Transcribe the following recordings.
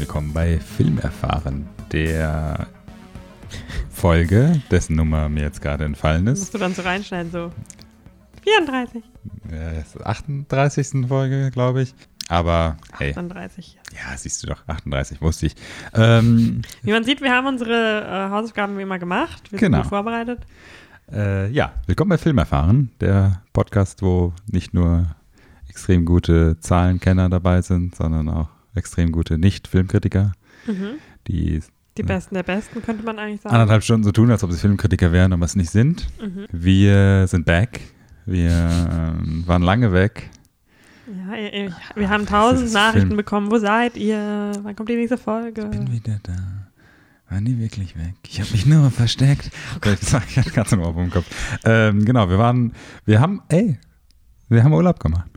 willkommen bei Film erfahren, der Folge, dessen Nummer mir jetzt gerade entfallen ist. Musst du dann so reinschneiden, so 34. Ja, das ist 38. Folge, glaube ich. Aber hey, 38. ja, siehst du doch, 38 wusste ich. Ähm, Wie man sieht, wir haben unsere äh, Hausaufgaben wie immer gemacht. Wir Genau. sind gut vorbereitet. äh, ja, willkommen bei Film erfahren, der Podcast, wo nicht nur extrem gute Zahlenkenner dabei sind, sondern auch extrem gute Nicht-Filmkritiker, Mhm. die Die Besten der Besten, könnte man eigentlich sagen. anderthalb Stunden so tun, als ob sie Filmkritiker wären, aber es nicht sind. Mhm. Wir sind back. Wir ähm, waren lange weg. Ja, ich, ich, wir haben das tausend Nachrichten Film. bekommen. Wo seid ihr? Wann kommt die nächste Folge? Bin wieder da. Waren die wirklich weg? Ich habe mich nur versteckt. ich sag, ich hatte ganz einen Ohrwurm im Kopf. Ähm, genau, wir waren, wir haben, ey, wir haben Urlaub gemacht.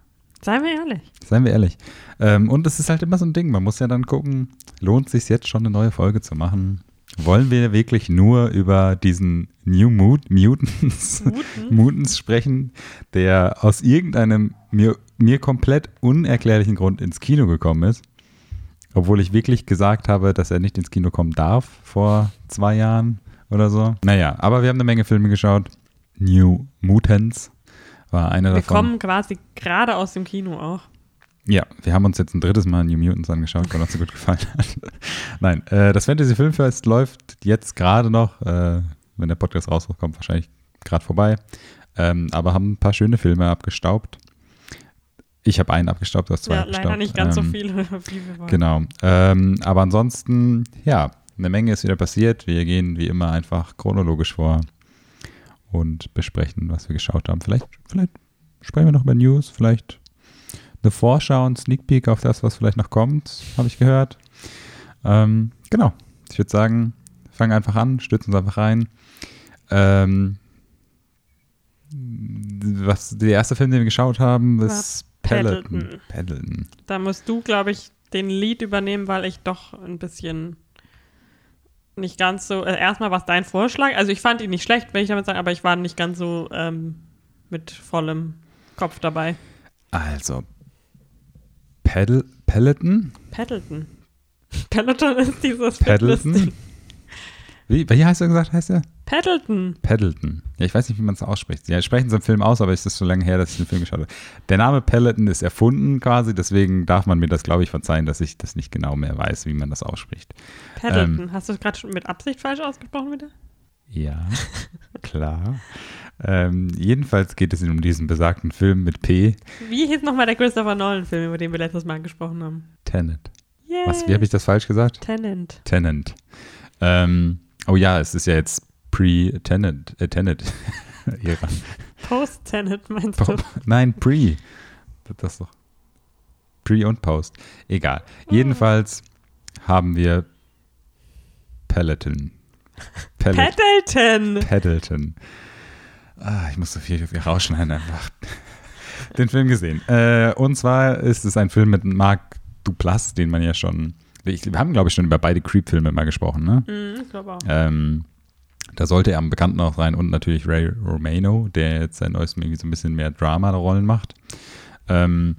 Seien wir ehrlich. Seien wir ehrlich. Ähm, und es ist halt immer so ein Ding. Man muss ja dann gucken, lohnt sich jetzt schon eine neue Folge zu machen? Wollen wir wirklich nur über diesen New Mut Mutants? Mutants sprechen, der aus irgendeinem mir, mir komplett unerklärlichen Grund ins Kino gekommen ist? Obwohl ich wirklich gesagt habe, dass er nicht ins Kino kommen darf vor zwei Jahren oder so. Naja, aber wir haben eine Menge Filme geschaut. New Mutants war einer Wir davon. kommen quasi gerade aus dem Kino auch. Ja, wir haben uns jetzt ein drittes Mal New Mutants angeschaut, weil uns so gut gefallen hat. Nein, äh, das Fantasy Filmfest läuft jetzt gerade noch, äh, wenn der Podcast rauskommt, wahrscheinlich gerade vorbei. Ähm, aber haben ein paar schöne Filme abgestaubt. Ich habe einen abgestaubt, du hast zwei Ja, abgestaubt. leider nicht ganz Ähm, so viele, wie wir wollen. Genau. Ähm, aber ansonsten, ja, eine Menge ist wieder passiert. Wir gehen wie immer einfach chronologisch vor und besprechen, was wir geschaut haben. Vielleicht, vielleicht sprechen wir noch über News, vielleicht eine Vorschau und Sneak Peek auf das, was vielleicht noch kommt, habe ich gehört. Ähm, genau. Ich würde sagen, fangen einfach an, stürzen uns einfach rein. Ähm, was der erste Film, den wir geschaut haben, ist. Paddleton. Paddleton. Da musst du, glaube ich, den Lead übernehmen, weil ich doch ein bisschen nicht ganz so. Äh, erstmal war es dein Vorschlag. Also ich fand ihn nicht schlecht, will ich damit sagen, aber ich war nicht ganz so ähm, mit vollem Kopf dabei. Also, Paddle, Peloton? Paddleton. Peloton ist dieses? Fitness-Ding. Wie, wie heißt er gesagt, heißt er? Paddleton. Paddleton. Ja, ich weiß nicht, wie man es ausspricht. Ja, sprechen es im Film aus, aber es ist so lange her, dass ich den Film geschaut habe. Der Name Peloton ist erfunden quasi, deswegen darf man mir das, glaube ich, verzeihen, dass ich das nicht genau mehr weiß, wie man das ausspricht. Paddleton. Ähm. Hast du es gerade schon mit Absicht falsch ausgesprochen, bitte? Ja, klar. Ähm, jedenfalls geht es um diesen besagten Film mit P, Wie hieß nochmal der Christopher Nolan-Film, über den wir letztes Mal gesprochen haben? Tenet. Yay. Was, wie habe ich das falsch gesagt? Tenant. Tenant. Ähm, oh ja, es ist ja jetzt Pre-Tenant, äh. Ära. Post-Tenant, meinst du? Nein, Pre. Das ist doch. Pre und Post. Egal. Jedenfalls haben wir Peloton. Pellet Paddleton. Paddleton. Ah, ich muss so viel rausschneiden einfach. Den Film gesehen. Äh, und zwar ist es ein Film mit Marc Duplass, den man ja schon. Ich, wir haben, glaube ich, schon über beide Creep-Filme mal gesprochen, ne? Mhm, ich glaube auch. Ähm, da sollte er am Bekannten auch sein und natürlich Ray Romano, der jetzt seit neuestem irgendwie so ein bisschen mehr Drama-Rollen macht. Ähm,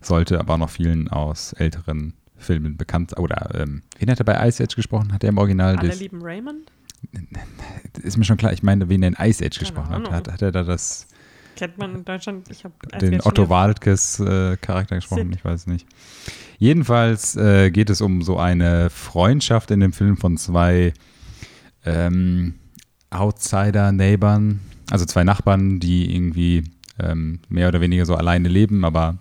sollte aber auch noch vielen aus älteren Filmen bekannt Oder, ähm, wen hat er bei Ice Age gesprochen? Hat er im Original Alle das, lieben Raymond? Ist mir schon klar, ich meine, wen er in Ice Age Keine gesprochen hat. Hat. Hat er da das, Kennt man in Deutschland? Ich habe den Otto Walkes äh, Charakter gesprochen? Sid. Ich weiß nicht. Jedenfalls äh, geht es um so eine Freundschaft in dem Film von zwei ähm, Outsider-Neighbern, also zwei Nachbarn, die irgendwie ähm, mehr oder weniger so alleine leben, aber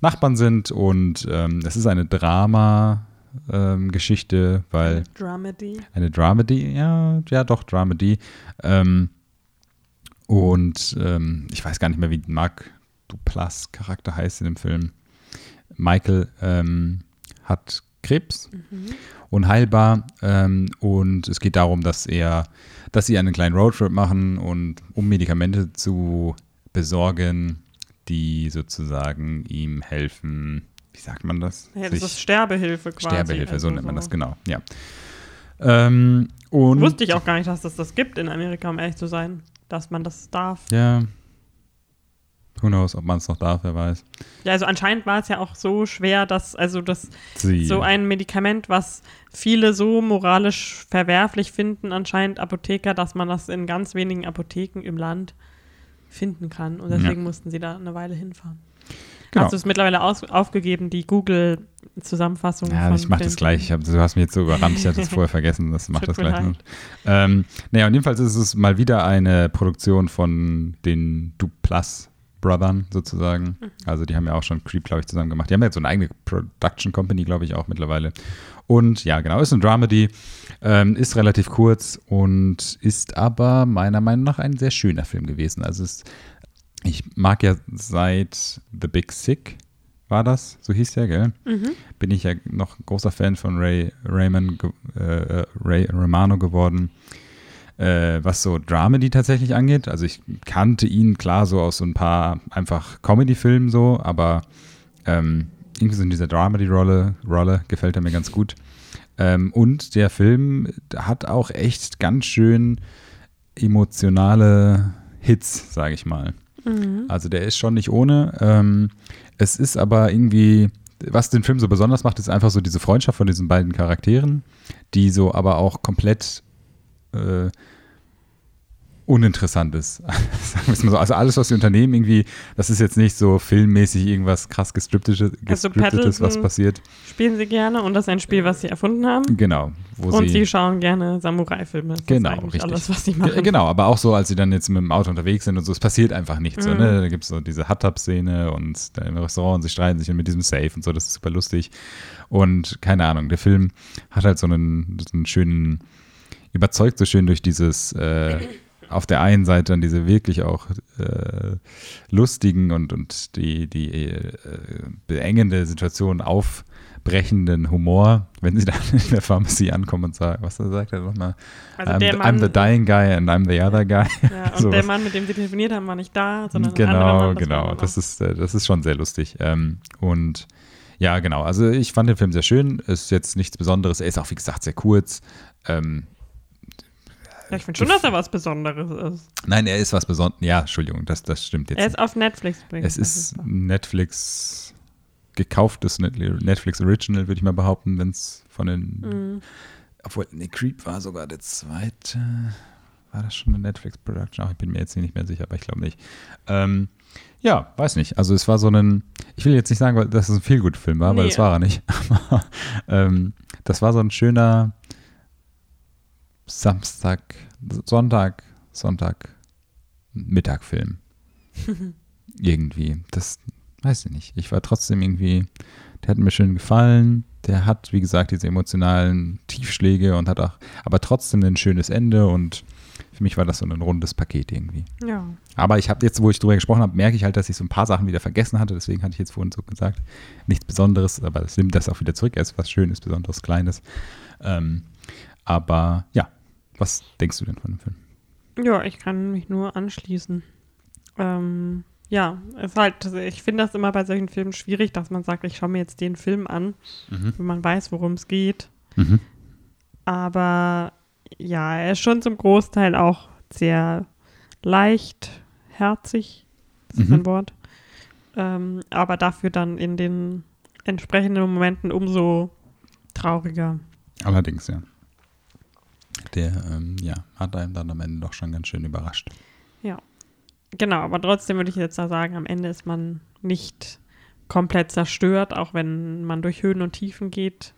Nachbarn sind und ähm, es ist eine Drama-Geschichte, weil Dramedy. eine Dramedy, ja, ja doch, Dramedy. Ähm, und ähm, ich weiß gar nicht mehr, wie Marc Duplass Charakter heißt in dem Film. Michael ähm, hat Krebs, unheilbar. Ähm, und es geht darum, dass er, dass sie einen kleinen Roadtrip machen und um Medikamente zu besorgen, die sozusagen ihm helfen. Wie sagt man das? Ja, das Sich- ist Sterbehilfe quasi. Sterbehilfe, so also nennt man das, genau. Ja. Ähm, und Wusste ich auch gar nicht, dass das das gibt in Amerika, um ehrlich zu sein. Dass man das darf. Ja. Who knows, ob man es noch darf, wer weiß. Ja, also anscheinend war es ja auch so schwer, dass, also das Sie, so ein Medikament, was viele so moralisch verwerflich finden, anscheinend Apotheker, dass man das in ganz wenigen Apotheken im Land finden kann. Und deswegen mussten sie da eine Weile hinfahren. Genau. Hast du es mittlerweile aus, aufgegeben, die Google-Zusammenfassung? Ja, ich mach das gleich. Ich hab, du hast mich jetzt so überrannt, ich hatte es vorher vergessen. Das macht das gleich. Ähm, naja, und jedenfalls ist es mal wieder eine Produktion von den Duplas Brothern sozusagen. Mhm. Also die haben ja auch schon Creep, glaube ich, zusammen gemacht. Die haben ja jetzt so eine eigene Production Company, glaube ich, auch mittlerweile. Und ja, genau, ist ein Dramedy, ähm, ist relativ kurz und ist aber meiner Meinung nach ein sehr schöner Film gewesen. Also es, ich mag ja seit The Big Sick, war das, so hieß der, gell? Mhm. bin ich ja noch großer Fan von Ray Raymond, ge- äh, Ray Romano geworden, äh, was so Dramedy tatsächlich angeht. Also ich kannte ihn klar so aus so ein paar einfach Comedy-Filmen so, aber ähm, irgendwie so in dieser Dramedy-Rolle Rolle gefällt er mir ganz gut. Ähm, und der Film hat auch echt ganz schön emotionale Hits, sage ich mal. Mhm. Also der ist schon nicht ohne. Ähm, es ist aber irgendwie, was den Film so besonders macht, ist einfach so diese Freundschaft von diesen beiden Charakteren, die so aber auch komplett äh, uninteressant ist. So. Also alles, was die unternehmen, irgendwie, das ist jetzt nicht so filmmäßig irgendwas krass gescriptetes, Also gescriptetes was Paddleton- passiert. Spielen sie gerne und das ist ein Spiel, was sie erfunden haben. Genau. Und sie, sie schauen gerne Samurai-Filme. Genau, richtig. alles, was sie machen. Genau, aber auch so, als sie dann jetzt mit dem Auto unterwegs sind und so, es passiert einfach nichts. So, Mhm. ne? Da gibt es so diese Hot-Tub-Szene und da im Restaurant und sie streiten sich mit diesem Safe und so, das ist super lustig. Und keine Ahnung, der Film hat halt so einen, so einen schönen, überzeugt so schön durch dieses, äh, auf der einen Seite dann diese wirklich auch äh, lustigen und, und die, die äh, beengende Situation aufbrechenden Humor, wenn sie dann in der Pharmacie ankommen und sagen, was sagt er nochmal? Also I'm, der the, Mann, I'm the dying guy and I'm the other guy. ja, und der Mann, mit dem sie telefoniert haben, war nicht da, sondern genau, Mann, das genau. Das ist, äh, das ist schon sehr lustig. Ähm, und ja, genau. Also ich fand den Film sehr schön. Ist jetzt nichts Besonderes. Er ist auch, wie gesagt, sehr kurz. Ähm, ja, ich finde schon, dass er was Besonderes ist. nein, er ist was Besonderes. Ja, Entschuldigung, das, das stimmt jetzt. Er ist auf Netflix es ist. Netflix gekauftes Net- Netflix Original, würde ich mal behaupten, wenn es von den Mhm. Obwohl, nee, Creep war sogar der zweite. War das schon eine Netflix-Production? Ich bin mir jetzt nicht mehr sicher, aber ich glaube nicht. Ähm, ja, weiß nicht. Also es war so ein, ich will jetzt nicht sagen, dass es ein Feelgood-Film war, weil Nee. das war er nicht. Aber ähm, das war so ein schöner Samstag, Sonntag, Sonntag, Mittagfilm. irgendwie. Das weiß ich nicht. Ich war trotzdem irgendwie, der hat mir schön gefallen. Der hat, wie gesagt, diese emotionalen Tiefschläge und hat auch, aber trotzdem ein schönes Ende und für mich war das so ein rundes Paket irgendwie. Ja. Aber ich habe jetzt, wo ich drüber gesprochen habe, merke ich halt, dass ich so ein paar Sachen wieder vergessen hatte. Deswegen hatte ich jetzt vorhin so gesagt, nichts Besonderes, aber das nimmt das auch wieder zurück. Er ist was Schönes, Besonderes, Kleines. Ähm, aber ja, was denkst du denn von dem Film? Ja, ich kann mich nur anschließen. Ähm, ja, es ist halt, ich finde das immer bei solchen Filmen schwierig, dass man sagt, ich schaue mir jetzt den Film an, Mhm. wenn man weiß, worum es geht. Mhm. Aber ja, er ist schon zum Großteil auch sehr leichtherzig, ist das Mhm. ein Wort. Ähm, aber dafür dann in den entsprechenden Momenten umso trauriger. Allerdings, ja. Der, ähm, ja, hat einem dann am Ende doch schon ganz schön überrascht. Genau, aber trotzdem würde ich jetzt da sagen, am Ende ist man nicht komplett zerstört, auch wenn man durch Höhen und Tiefen geht.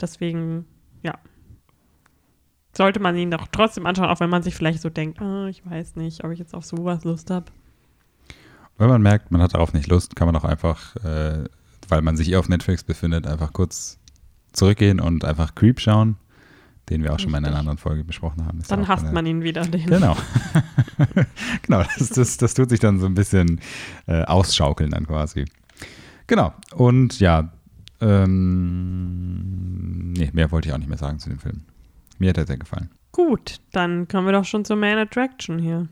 Deswegen, ja, sollte man ihn doch trotzdem anschauen, auch wenn man sich vielleicht so denkt, ah, ich weiß nicht, ob ich jetzt auf sowas Lust habe. Wenn man merkt, man hat darauf nicht Lust, kann man auch einfach, äh, weil man sich eh auf Netflix befindet, einfach kurz zurückgehen und einfach Creep schauen, den wir auch schon mal in einer Richtig. anderen Folge besprochen haben. Ist Dann hasst eine- man ihn wieder. Den. Genau. genau, das, das, das tut sich dann so ein bisschen äh, ausschaukeln dann quasi. Genau. Und ja, Ähm, nee, mehr wollte ich auch nicht mehr sagen zu dem Film. Mir hat er sehr gefallen. Gut, dann kommen wir doch schon zur Main Attraction hier.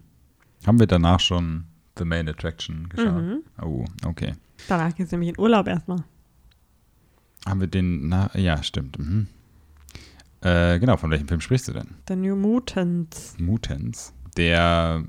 Haben wir danach schon The Main Attraction geschaut? Mhm. Oh, okay. Danach geht es nämlich in Urlaub erstmal. Haben wir den, na, ja, stimmt. Mhm. Äh, genau, von welchem Film sprichst du denn? The New Mutants. Mutants. Der,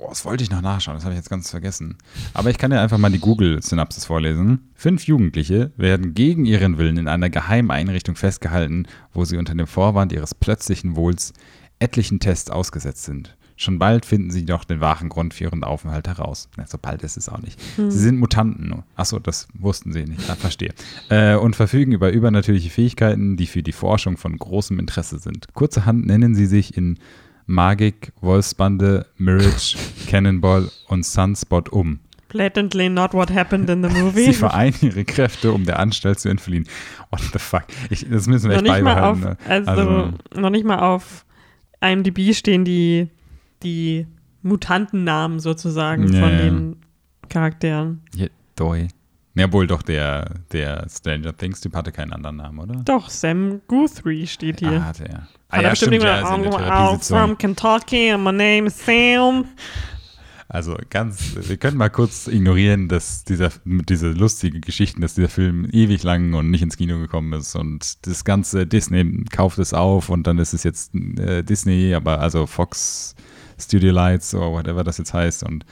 oh, das wollte ich noch nachschauen, das habe ich jetzt ganz vergessen. Aber ich kann ja einfach mal die Google-Synapsis vorlesen. Fünf Jugendliche werden gegen ihren Willen in einer geheimen Einrichtung festgehalten, wo sie unter dem Vorwand ihres plötzlichen Wohls etlichen Tests ausgesetzt sind. Schon bald finden sie jedoch den wahren Grund für ihren Aufenthalt heraus. Na, so bald ist es auch nicht. Sie sind Mutanten. Achso, das wussten sie nicht. Ah, verstehe. Äh, und verfügen über übernatürliche Fähigkeiten, die für die Forschung von großem Interesse sind. Kurzerhand nennen sie sich in Magik, Wolfsbande, Mirage, Cannonball und Sunspot um. Blatantly not what happened in the Sie movie. vereinen ihre Kräfte, um der Anstalt zu entfliehen. What the fuck? Ich, das müssen wir noch echt mal auf, beibehalten. also, ne? noch nicht mal auf IMDb stehen die, die Mutantennamen sozusagen Ja, von ja. den Charakteren. Ja, Doi. Ja, wohl doch, der, der Stranger Things-Typ hatte keinen anderen Namen, oder? Doch, Sam Guthrie steht hier. Ah, hatte er. Ah, ja, stimmt, ja, ist in der I'm Therapiesitzung. from Kentucky and my name is Sam. Also ganz, wir können mal kurz ignorieren, dass dieser, diese lustige Geschichten, dass dieser Film ewig lang und nicht ins Kino gekommen ist und das ganze Disney kauft es auf und dann ist es jetzt äh, Disney, aber also Fox Studio Lights oder whatever das jetzt heißt und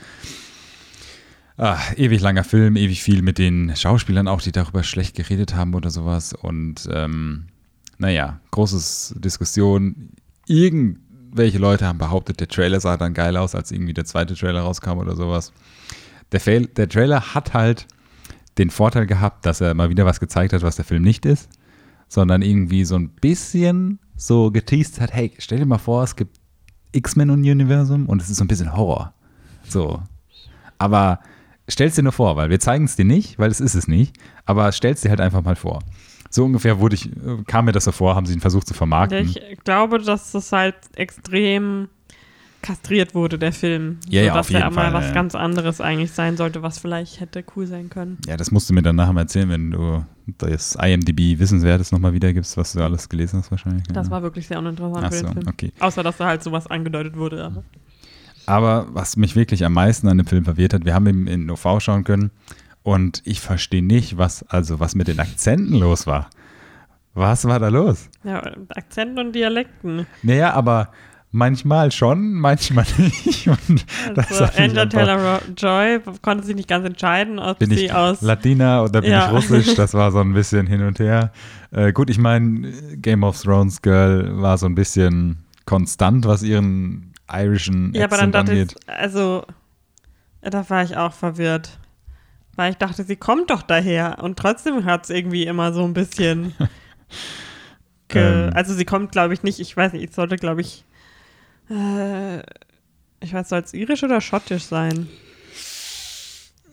ah, ewig langer Film, ewig viel mit den Schauspielern auch, die darüber schlecht geredet haben oder sowas und ähm, naja, großes Diskussion. Irgendwelche Leute haben behauptet, der Trailer sah dann geil aus, als irgendwie der zweite Trailer rauskam oder sowas. Der, Fail, der Trailer hat halt den Vorteil gehabt, dass er mal wieder was gezeigt hat, was der Film nicht ist, sondern irgendwie so ein bisschen so geteased hat, hey, stell dir mal vor, es gibt X-Men und Universum und es ist so ein bisschen Horror. So. Aber stell's dir nur vor, weil wir zeigen es dir nicht, weil es ist es nicht, aber stell's dir halt einfach mal vor. So ungefähr wurde ich, äh, kam mir das so vor, haben sie ihn versucht zu vermarkten. Ich glaube, dass das halt extrem kastriert wurde, der Film. Ja, ja, dass auf jeden er mal Fall, was ja. ganz anderes eigentlich sein sollte, was vielleicht hätte cool sein können. Ja, das musst du mir dann nachher mal erzählen, wenn du das IMDb Wissenswertes nochmal wiedergibst, was du alles gelesen hast wahrscheinlich. Das ja. war wirklich sehr uninteressant Ach für den so, Film. okay. Außer, dass da halt sowas angedeutet wurde. Aber. Aber was mich wirklich am meisten an dem Film verwirrt hat, wir haben ihn in OV schauen können und ich verstehe nicht, was, also was mit den Akzenten los war. Was war da los? Ja, Akzenten und Dialekten. Naja, aber manchmal schon, manchmal nicht. Und Also einfach- Taylor-Joy konnte sich nicht ganz entscheiden, ob bin sie ich aus Latina oder bin Ja. ich Russisch? Das war so ein bisschen hin und her. Äh, gut, ich meine, Game of Thrones Girl war so ein bisschen konstant, was ihren irischen Ja, aber dann dachte angeht. ich, also, da war ich auch verwirrt. Weil ich dachte, sie kommt doch daher. Und trotzdem hat es irgendwie immer so ein bisschen. Ähm. also, sie kommt, glaube ich, nicht. Ich weiß nicht, es sollte, glaube ich. Äh, ich weiß, soll es irisch oder schottisch sein?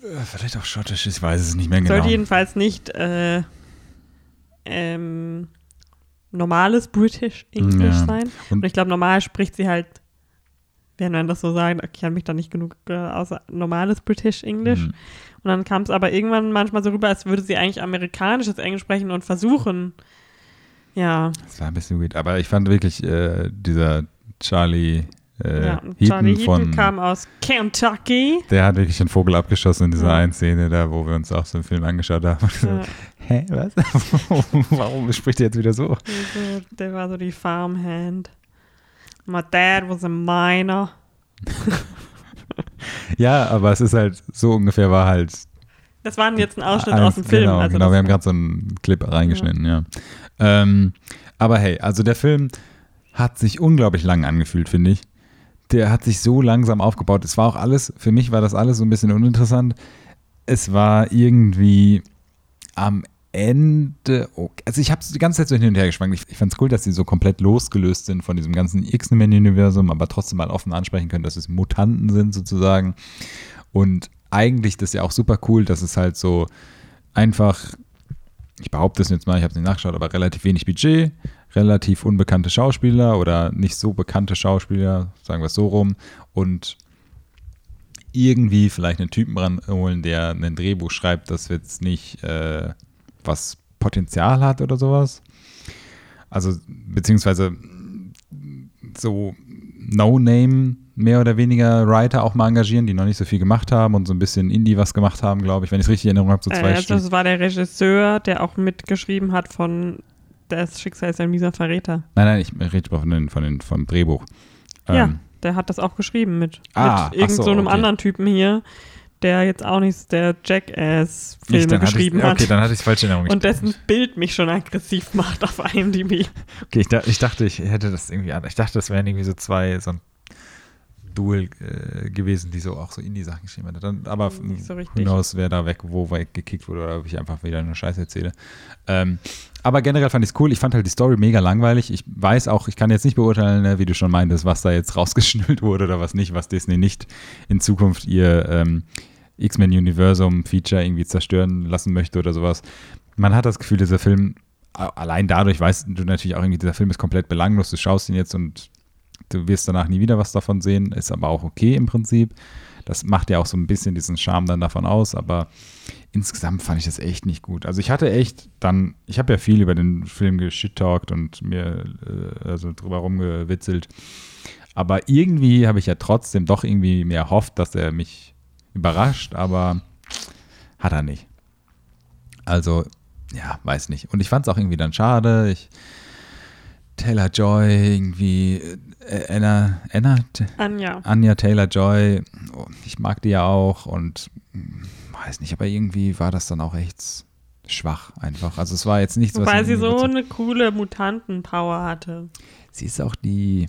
Äh, Vielleicht auch schottisch, ich weiß es nicht mehr genau. Sollte jedenfalls nicht äh, ähm, normales British English Ja. sein. Und- Und ich glaube, normal spricht sie halt, wenn man das so sagen, ich kenne mich da nicht genug äh, außer normales British English. Mhm. Und dann kam es aber irgendwann manchmal so rüber, als würde sie eigentlich amerikanisches Englisch sprechen und versuchen. Ja, Das war ein bisschen weird. Aber ich fand wirklich äh, dieser Charlie, äh, ja. Heaton Charlie Heaton von. kam aus Kentucky. der hat wirklich den Vogel abgeschossen in dieser Ja. einen Szene da, wo wir uns auch so einen Film angeschaut haben. Ja, Hä, was? Warum spricht er jetzt wieder so? also, der war so die Farmhand. My dad was a miner. Ja, aber es ist halt, so ungefähr war halt Das war jetzt ein Ausschnitt Ein- aus dem Film. Genau, also genau. wir haben gerade so einen Clip reingeschnitten, ja. Ähm, aber hey, also der Film hat sich unglaublich lang angefühlt, finde ich. Der hat sich so langsam aufgebaut. Es war auch alles, für mich war das alles so ein bisschen uninteressant. Es war irgendwie am Ende, also ich habe die ganze Zeit so hin und her geschwankt. Ich, ich fand es cool, dass sie so komplett losgelöst sind von diesem ganzen X-Men-Universum, aber trotzdem mal offen ansprechen können, dass es Mutanten sind sozusagen. Und eigentlich das ist ja auch super cool, dass es halt so einfach, ich behaupte es jetzt mal, ich habe es nicht nachgeschaut, aber relativ wenig Budget, relativ unbekannte Schauspieler oder nicht so bekannte Schauspieler, sagen wir es so rum, und irgendwie vielleicht einen Typen ranholen, der ein Drehbuch schreibt, das jetzt nicht äh, was Potenzial hat oder sowas. Also, beziehungsweise so No-Name mehr oder weniger Writer auch mal engagieren, die noch nicht so viel gemacht haben und so ein bisschen Indie was gemacht haben, glaube ich, wenn ich es richtig in Erinnerung habe, so zwei äh, also Stück. das war der Regisseur, der auch mitgeschrieben hat von Das Schicksal ist ein mieser Verräter. Nein, nein, ich rede von den, von den, vom Drehbuch. Ja, Ähm, der hat das auch geschrieben mit, Ah, mit irgend so, so einem okay. anderen Typen hier, der jetzt auch nicht der Jackass-Filme geschrieben ich, hat. Okay, dann hatte ich es falsch in Erinnerung. und dessen Bild mich schon aggressiv macht auf IMDb. Okay, ich, da, ich dachte, ich hätte das irgendwie an. Ich dachte, das wären irgendwie so zwei, so ein Duel äh, gewesen, die so auch so Indie-Sachen geschrieben hat. Dann, aber Nicht so who richtig. knows, wer da weg, wo weggekickt wurde oder ob ich einfach wieder eine Scheiße erzähle. Ähm, aber generell fand ich es cool. Ich fand halt die Story mega langweilig. Ich weiß auch, ich kann jetzt nicht beurteilen, ne, wie du schon meintest, was da jetzt rausgeschnüllt wurde oder was nicht, was Disney nicht in Zukunft ihr ähm, X-Men-Universum-Feature irgendwie zerstören lassen möchte oder sowas. Man hat das Gefühl, dieser Film, allein dadurch weißt du natürlich auch irgendwie, dieser Film ist komplett belanglos. Du schaust ihn jetzt und du wirst danach nie wieder was davon sehen, ist aber auch okay im Prinzip. Das macht ja auch so ein bisschen diesen Charme dann davon aus, aber insgesamt fand ich das echt nicht gut. Also ich hatte echt dann, ich habe ja viel über den Film geschittalkt und mir äh, also drüber rumgewitzelt, aber irgendwie habe ich ja trotzdem doch irgendwie mehr hofft, dass er mich überrascht, aber hat er nicht. Also, ja, weiß nicht. Und ich fand es auch irgendwie dann schade. Ich, Taylor Joy, irgendwie, äh, Anna, Anna, Anja. Anja Taylor Joy, oh, ich mag die ja auch und hm, weiß nicht, aber irgendwie war das dann auch echt schwach einfach. Also es war jetzt nichts, was Weil sie so eine coole Mutanten-Power hatte. Sie ist auch die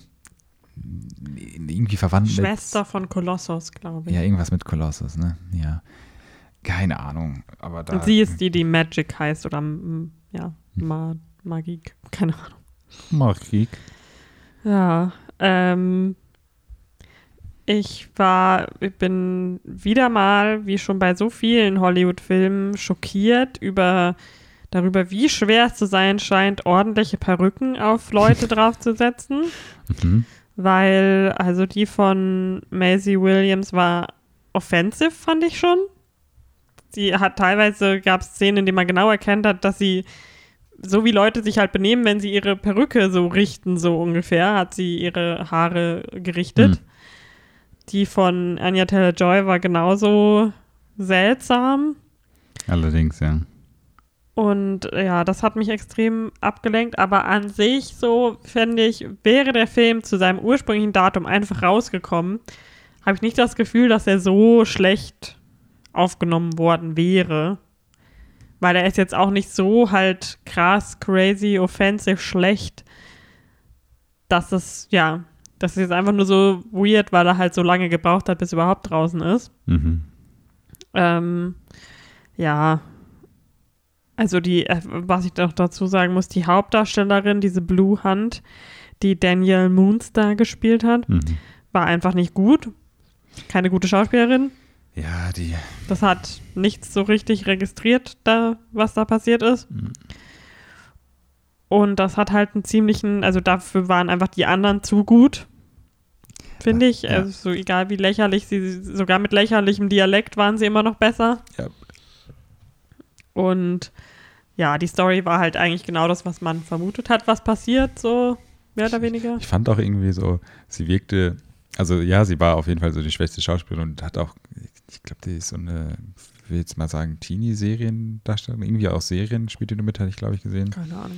irgendwie verwandt Schwester von Kolossos, glaube mit ich. ja irgendwas mit Kolossus, ne? Ja. Keine Ahnung, aber da Und sie ist die, die Magic heißt oder mm, ja, Ma Magik. Keine Ahnung. Marik. Ja, ähm, ich war, ich bin wieder mal, wie schon bei so vielen Hollywood-Filmen, schockiert über darüber, wie schwer es zu sein scheint, ordentliche Perücken auf Leute draufzusetzen. Mhm. Weil, also die von Maisie Williams war offensive, fand ich schon. Sie hat teilweise, gab es Szenen, in denen man genau erkennt hat, dass sie, so wie Leute sich halt benehmen, wenn sie ihre Perücke so richten, so ungefähr, hat sie ihre Haare gerichtet. Hm. Die von Anya Taylor-Joy war genauso seltsam. Allerdings, ja. Und ja, das hat mich extrem abgelenkt, aber an sich so, fände ich, wäre der Film zu seinem ursprünglichen Datum einfach rausgekommen, habe ich nicht das Gefühl, dass er so schlecht aufgenommen worden wäre. Weil er ist jetzt auch nicht so halt krass, crazy, offensive, schlecht, dass es, ja, das ist jetzt einfach nur so weird, weil er halt so lange gebraucht hat, bis er überhaupt draußen ist. Mhm. Ähm, ja. Also die, äh, was ich noch dazu sagen muss, die Hauptdarstellerin, diese Blue Hunt, die Danielle Moonstar gespielt hat, Mhm. war einfach nicht gut. Keine gute Schauspielerin. Ja, die. Das hat nichts so richtig registriert, da, was da passiert ist. Mhm. Und das hat halt einen ziemlichen, also dafür waren einfach die anderen zu gut, finde ich. Ja. Also so egal wie lächerlich sie, sogar mit lächerlichem Dialekt waren sie immer noch besser. Ja. Und ja, die Story war halt eigentlich genau das, was man vermutet hat, was passiert, so mehr oder weniger. Ich fand auch irgendwie so, sie wirkte, also ja, sie war auf jeden Fall so die schwächste Schauspielerin und hat auch, ich glaube, die ist so eine, ich will jetzt mal sagen, Teenie-Seriendarstellerin, irgendwie auch Serien spielt die nur mit, hatte ich, glaube ich, gesehen. Keine Ahnung.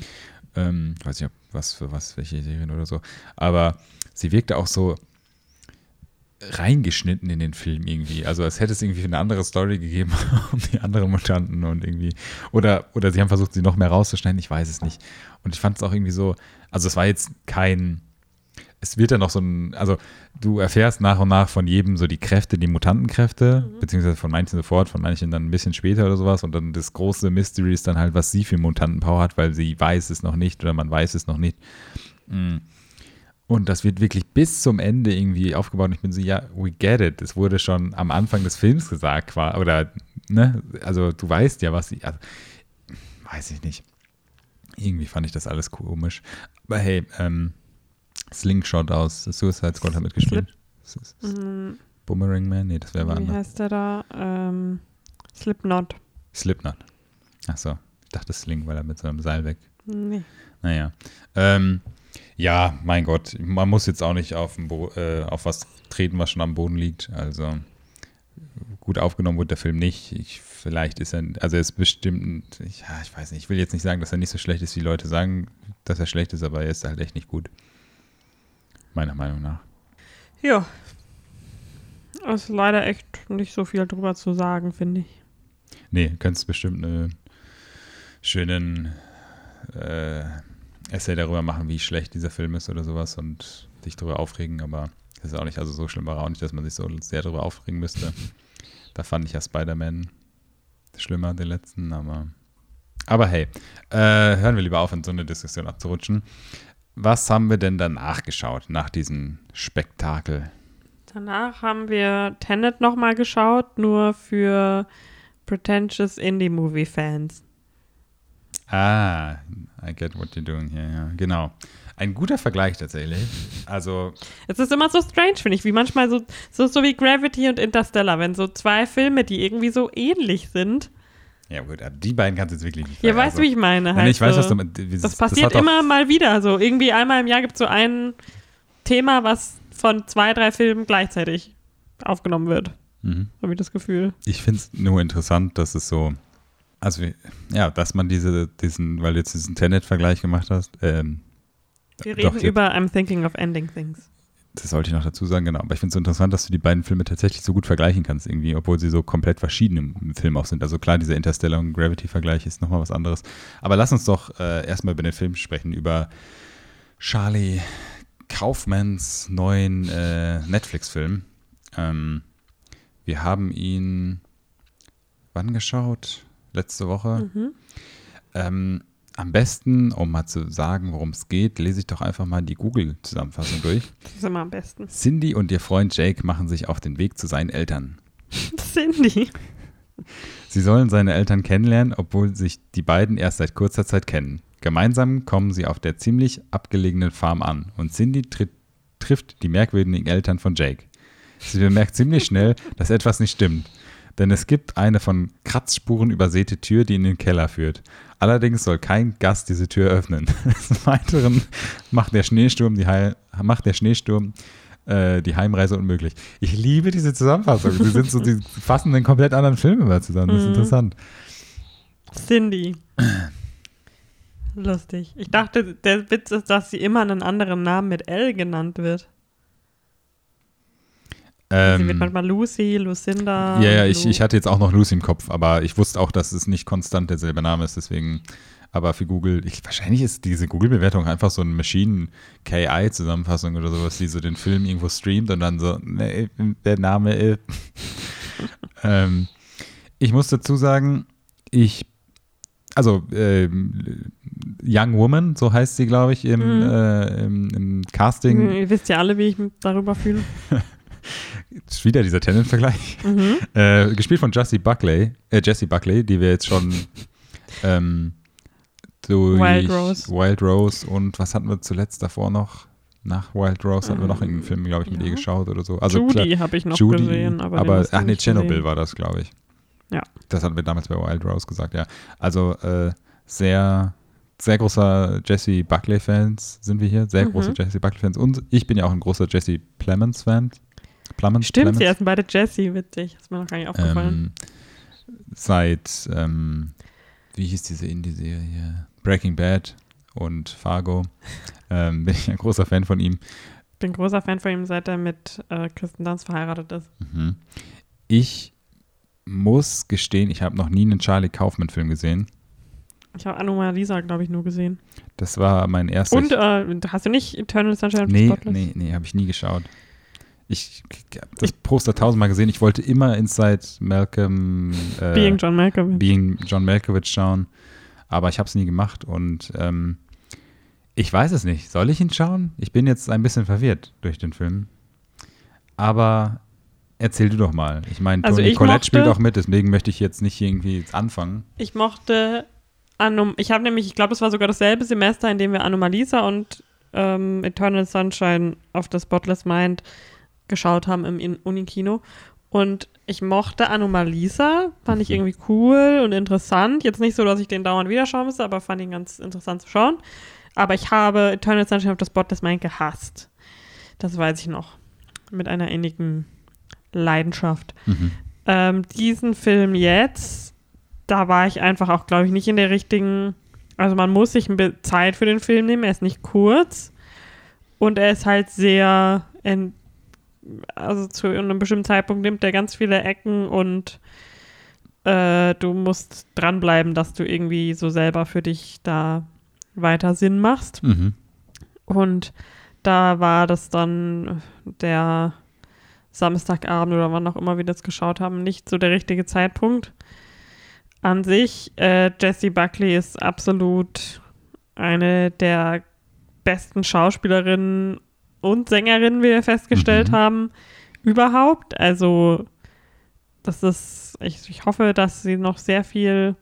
Ähm, weiß nicht, was für was, welche Serien oder so. Aber sie wirkte auch so reingeschnitten in den Film irgendwie. Also als hätte es irgendwie eine andere Story gegeben um die anderen Mutanten und irgendwie. Oder, oder sie haben versucht, sie noch mehr rauszuschneiden, ich weiß es nicht. Und ich fand es auch irgendwie so, also es war jetzt kein. Es wird ja noch so ein, also du erfährst nach und nach von jedem so die Kräfte, die Mutantenkräfte, beziehungsweise von manchen sofort, von manchen dann ein bisschen später oder sowas. Und dann das große Mystery ist dann halt, was sie für Mutantenpower hat, weil sie weiß es noch nicht oder man weiß es noch nicht. Mm. Und das wird wirklich bis zum Ende irgendwie aufgebaut. Und ich bin so, ja, we get it. Es wurde schon am Anfang des Films gesagt, oder, ne, also du weißt ja, was sie, also, weiß ich nicht. Irgendwie fand ich das alles komisch. Aber hey, ähm, Slingshot aus Suicide Squad hat mitgespielt. Mhm. Boomerang Man? Nee, das wäre Wie anders. heißt der da? Ähm, Slipknot. Slipknot. Ach so. Ich dachte Sling, weil er mit so einem Seil weg. Nee. Naja. Ähm, ja, mein Gott, man muss jetzt auch nicht auf, äh, auf was treten, was schon am Boden liegt. Also gut aufgenommen wurde der Film nicht. Ich, vielleicht ist er, also er ist bestimmt, ja, ich weiß nicht, ich will jetzt nicht sagen, dass er nicht so schlecht ist, wie Leute sagen, dass er schlecht ist, aber er ist halt echt nicht gut. Meiner Meinung nach. Ja. Ist leider echt nicht so viel drüber zu sagen, finde ich. Nee, könntest bestimmt einen schönen äh, Essay darüber machen, wie schlecht dieser Film ist oder sowas und dich darüber aufregen, aber das ist auch nicht, also so schlimm war auch nicht, dass man sich so sehr darüber aufregen müsste. Da fand ich ja Spider-Man schlimmer, den letzten, aber. Aber hey, äh, hören wir lieber auf, in so eine Diskussion abzurutschen. Was haben wir denn danach geschaut, nach diesem Spektakel? Danach haben wir Tenet nochmal geschaut, nur für pretentious Indie-Movie-Fans. Ah, I get what you're doing here, ja, genau. Ein guter Vergleich tatsächlich. Also. Es ist immer so strange, finde ich, wie manchmal so, so, so wie Gravity und Interstellar, wenn so zwei Filme, die irgendwie so ähnlich sind. Ja, gut, die beiden kannst du jetzt wirklich nicht Ja, weißt du, wie ich meine? Halt ich weiß, so, was du Das, das passiert das immer mal wieder. So irgendwie einmal im Jahr gibt es so ein Thema, was von zwei, drei Filmen gleichzeitig aufgenommen wird. Mhm. Habe ich das Gefühl. Ich finde es nur interessant, dass es so, also ja, dass man diese, diesen, weil du jetzt diesen Tenet-Vergleich gemacht hast, ähm, wir reden Doch, über I'm Thinking of Ending Things. Das sollte ich noch dazu sagen, genau. Aber ich finde es so interessant, dass du die beiden Filme tatsächlich so gut vergleichen kannst, irgendwie, obwohl sie so komplett verschieden im Film auch sind. Also klar, dieser Interstellar und Gravity-Vergleich ist nochmal was anderes. Aber lass uns doch äh, erstmal über den Film sprechen, über Charlie Kaufmans neuen äh, Netflix-Film. Ähm, wir haben ihn wann geschaut? Letzte Woche. Mhm. Ähm, am besten, um mal zu sagen, worum es geht, lese ich doch einfach mal die Google-Zusammenfassung durch. Das ist immer am besten. Cindy und ihr Freund Jake machen sich auf den Weg zu seinen Eltern. Cindy. Sie sollen seine Eltern kennenlernen, obwohl sich die beiden erst seit kurzer Zeit kennen. Gemeinsam kommen sie auf der ziemlich abgelegenen Farm an und Cindy tritt, trifft die merkwürdigen Eltern von Jake. Sie bemerkt ziemlich schnell, dass etwas nicht stimmt. Denn es gibt eine von Kratzspuren übersäte Tür, die in den Keller führt. Allerdings soll kein Gast diese Tür öffnen. Des Weiteren macht der Schneesturm die, Heil macht der Schneesturm, äh, die Heimreise unmöglich. Ich liebe diese Zusammenfassung. Sie sind so, die fassen einen komplett anderen Film immer zusammen. Das ist mhm. interessant. Cindy. Lustig. Ich dachte, der Witz ist, dass sie immer einen anderen Namen mit L genannt wird. Ähm, sie wird manchmal Lucy, Lucinda. Ja, ja, ich, ich hatte jetzt auch noch Lucy im Kopf, aber ich wusste auch, dass es nicht konstant derselbe Name ist, deswegen. Aber für Google, ich, wahrscheinlich ist diese Google-Bewertung einfach so eine Machine-KI-Zusammenfassung oder sowas, die so den Film irgendwo streamt und dann so, nee, der Name ist. ähm, ich muss dazu sagen, ich, also ähm, Young Woman, so heißt sie, glaube ich, im, mhm. äh, im, im Casting. Ihr wisst ja alle, wie ich mich darüber fühle. Ist wieder dieser Tennant-Vergleich. Mhm. Äh, gespielt von Jessie Buckley, äh, Jessie Buckley, die wir jetzt schon ähm, durch Wild Rose. Wild Rose und was hatten wir zuletzt davor noch? Nach Wild Rose hatten wir noch irgendeinen Film, glaube ich, mit ja. ihr geschaut oder so. Also, Judy habe ich noch Judy, gesehen. Aber, aber ach nee, Chernobyl war das, glaube ich. Ja. Das hatten wir damals bei Wild Rose gesagt, ja. Also äh, sehr, sehr großer Jesse Buckley-Fans sind wir hier. Sehr mhm. große Jesse Buckley-Fans. Und ich bin ja auch ein großer Jesse Plemons-Fan. Plummons, Stimmt, Plummons. sie heißen beide Jesse, witzig. Ist mir noch gar nicht aufgefallen. Ähm, seit, ähm, wie hieß diese Indie-Serie? Breaking Bad und Fargo. ähm, bin ich ein großer Fan von ihm. Bin großer Fan von ihm, seit er mit äh, Kristen Dunst verheiratet ist. Mhm. Ich muss gestehen, ich habe noch nie einen Charlie Kaufman-Film gesehen. Ich habe Anomalisa, glaube ich, nur gesehen. Das war mein erster. Und äh, hast du nicht Eternal Sunshine of nee, Spotless? Nee, nee, habe ich nie geschaut. Ich habe das Poster tausendmal gesehen. Ich wollte immer Inside Malcolm. Äh, Being John Malkovich. Being John Malkovich schauen. Aber ich habe es nie gemacht und ähm, ich weiß es nicht. Soll ich ihn schauen? Ich bin jetzt ein bisschen verwirrt durch den Film. Aber erzähl du doch mal. Ich meine, also Toni Collette mochte, spielt auch mit, deswegen möchte ich jetzt nicht irgendwie anfangen. Ich mochte Anom ich habe nämlich, ich glaube, es war sogar dasselbe Semester, in dem wir Anomalisa und ähm, Eternal Sunshine of the Spotless Mind geschaut haben im Unikino. Und ich mochte Anomalisa, fand ich irgendwie cool und interessant. Jetzt nicht so, dass ich den dauernd wieder schauen müsste, aber fand ihn ganz interessant zu schauen. Aber ich habe Eternal Sunshine of the Spotless Mind gehasst. Das weiß ich noch. Mit einer ähnlichen Leidenschaft. Mhm. Ähm, diesen Film jetzt, da war ich einfach auch, glaube ich, nicht in der richtigen. Also man muss sich Zeit für den Film nehmen. Er ist nicht kurz und er ist halt sehr, en- also zu einem bestimmten Zeitpunkt nimmt er ganz viele Ecken und äh, du musst dranbleiben, dass du irgendwie so selber für dich da weiter Sinn machst. Mhm. Und da war das dann der Samstagabend oder wann auch immer wir das geschaut haben, nicht so der richtige Zeitpunkt. An sich, äh, Jessie Buckley ist absolut eine der besten Schauspielerinnen und Sängerinnen, wie wir festgestellt Mhm. haben, überhaupt. Also, das ist, ich, ich hoffe, dass sie noch sehr viel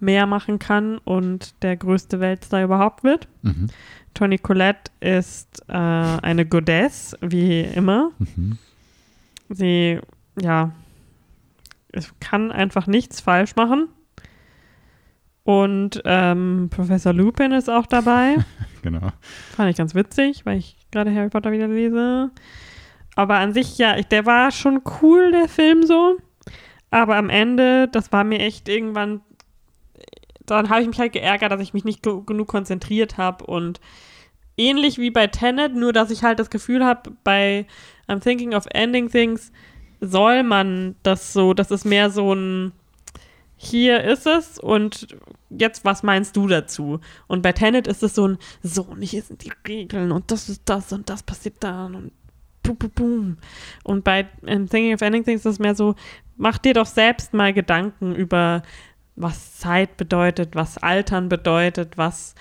mehr machen kann und der größte Weltstar überhaupt wird. Mhm. Toni Collette ist äh, eine Goddess, wie immer. Mhm. Sie, ja, es kann einfach nichts falsch machen. Und ähm, Professor Lupin ist auch dabei. Genau. Fand ich ganz witzig, weil ich gerade Harry Potter wieder lese. Aber an sich, ja, ich, der war schon cool, der Film so. Aber am Ende, das war mir echt irgendwann, dann habe ich mich halt geärgert, dass ich mich nicht ge genug konzentriert habe. Und ähnlich wie bei Tenet, nur dass ich halt das Gefühl habe, bei I'm Thinking of Ending Things soll man das so, das ist mehr so ein hier ist es und jetzt, was meinst du dazu? Und bei Tenet ist es so ein, so, und hier sind die Regeln und das ist das und das passiert dann und pum, pum, pum. Und bei Thinking of Anything ist es mehr so, mach dir doch selbst mal Gedanken über, was Zeit bedeutet, was Altern bedeutet, was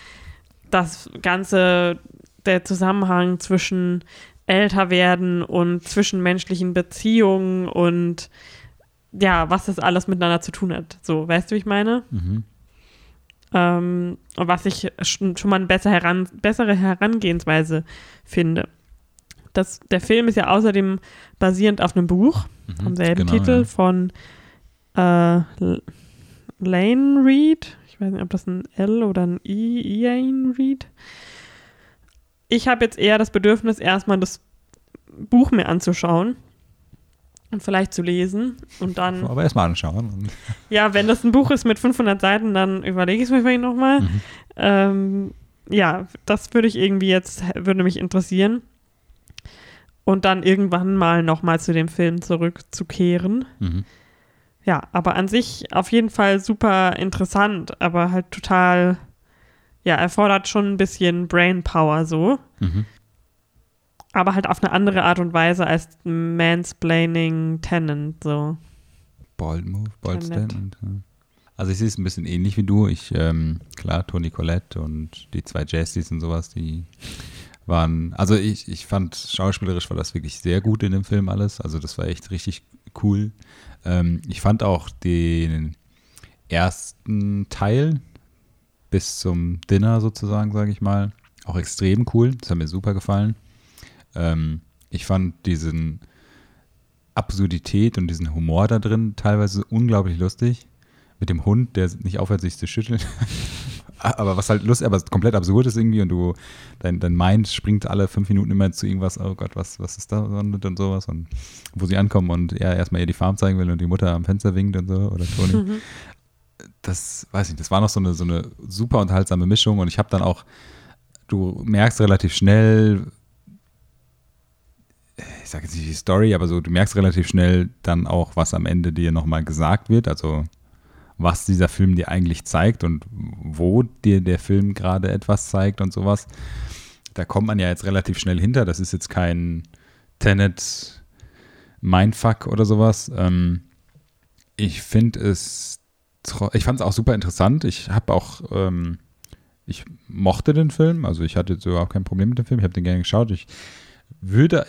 das ganze, der Zusammenhang zwischen älter werden und zwischenmenschlichen Beziehungen und ja, was das alles miteinander zu tun hat. So, weißt du, wie ich meine? Mhm. Ähm, und was ich schon, schon mal eine besser heran, bessere Herangehensweise finde. Das, der Film ist ja außerdem basierend auf einem Buch Mhm. vom selben Genau, Titel ja. von äh, Lane Reed. Ich weiß nicht, ob das ein L oder ein I, Ian Reed. Ich habe jetzt eher das Bedürfnis, erstmal das Buch mir anzuschauen und vielleicht zu lesen und dann Aber erstmal anschauen. ja, wenn das ein Buch ist mit 500 Seiten, dann überlege ich es mir vielleicht nochmal. Mhm. Ähm, ja, das würde ich irgendwie jetzt, würde mich interessieren. Und dann irgendwann mal nochmal zu dem Film zurückzukehren. Mhm. Ja, aber an sich auf jeden Fall super interessant, aber halt total, ja, erfordert schon ein bisschen Brainpower so. Mhm. Aber halt auf eine andere Art und Weise als Mansplaining Tenant so. Bold Move, Bold Tenet. Stand. Ja. Also ich sehe es ein bisschen ähnlich wie du. Ich, ähm, klar, Toni Collette und die zwei Jazzies und sowas, die waren, also ich, ich fand, schauspielerisch war das wirklich sehr gut in dem Film alles. Also das war echt richtig cool. Ähm, ich fand auch den ersten Teil bis zum Dinner sozusagen, sage ich mal, auch extrem cool. Das hat mir super gefallen. Ähm, ich fand diesen Absurdität und diesen Humor da drin teilweise unglaublich lustig. Mit dem Hund, der nicht aufhört, sich zu schütteln. aber was halt lustig, aber komplett absurd ist irgendwie und du, dein, dein Mind springt alle fünf Minuten immer zu irgendwas, oh Gott, was, was ist da und, sowas und wo sie ankommen und er erstmal ihr die Farm zeigen will und die Mutter am Fenster winkt und so oder Toni. das, weiß ich, das war noch so eine, so eine super unterhaltsame Mischung und ich habe dann auch, du merkst relativ schnell, ich sage jetzt nicht die Story, aber so, du merkst relativ schnell dann auch, was am Ende dir nochmal gesagt wird, also was dieser Film dir eigentlich zeigt und wo dir der Film gerade etwas zeigt und sowas. Da kommt man ja jetzt relativ schnell hinter. Das ist jetzt kein Tenet Mindfuck oder sowas. Ähm, ich finde es, ich fand es auch super interessant. Ich habe auch, ähm, ich mochte den Film, also ich hatte so auch kein Problem mit dem Film. Ich habe den gerne geschaut. Ich würde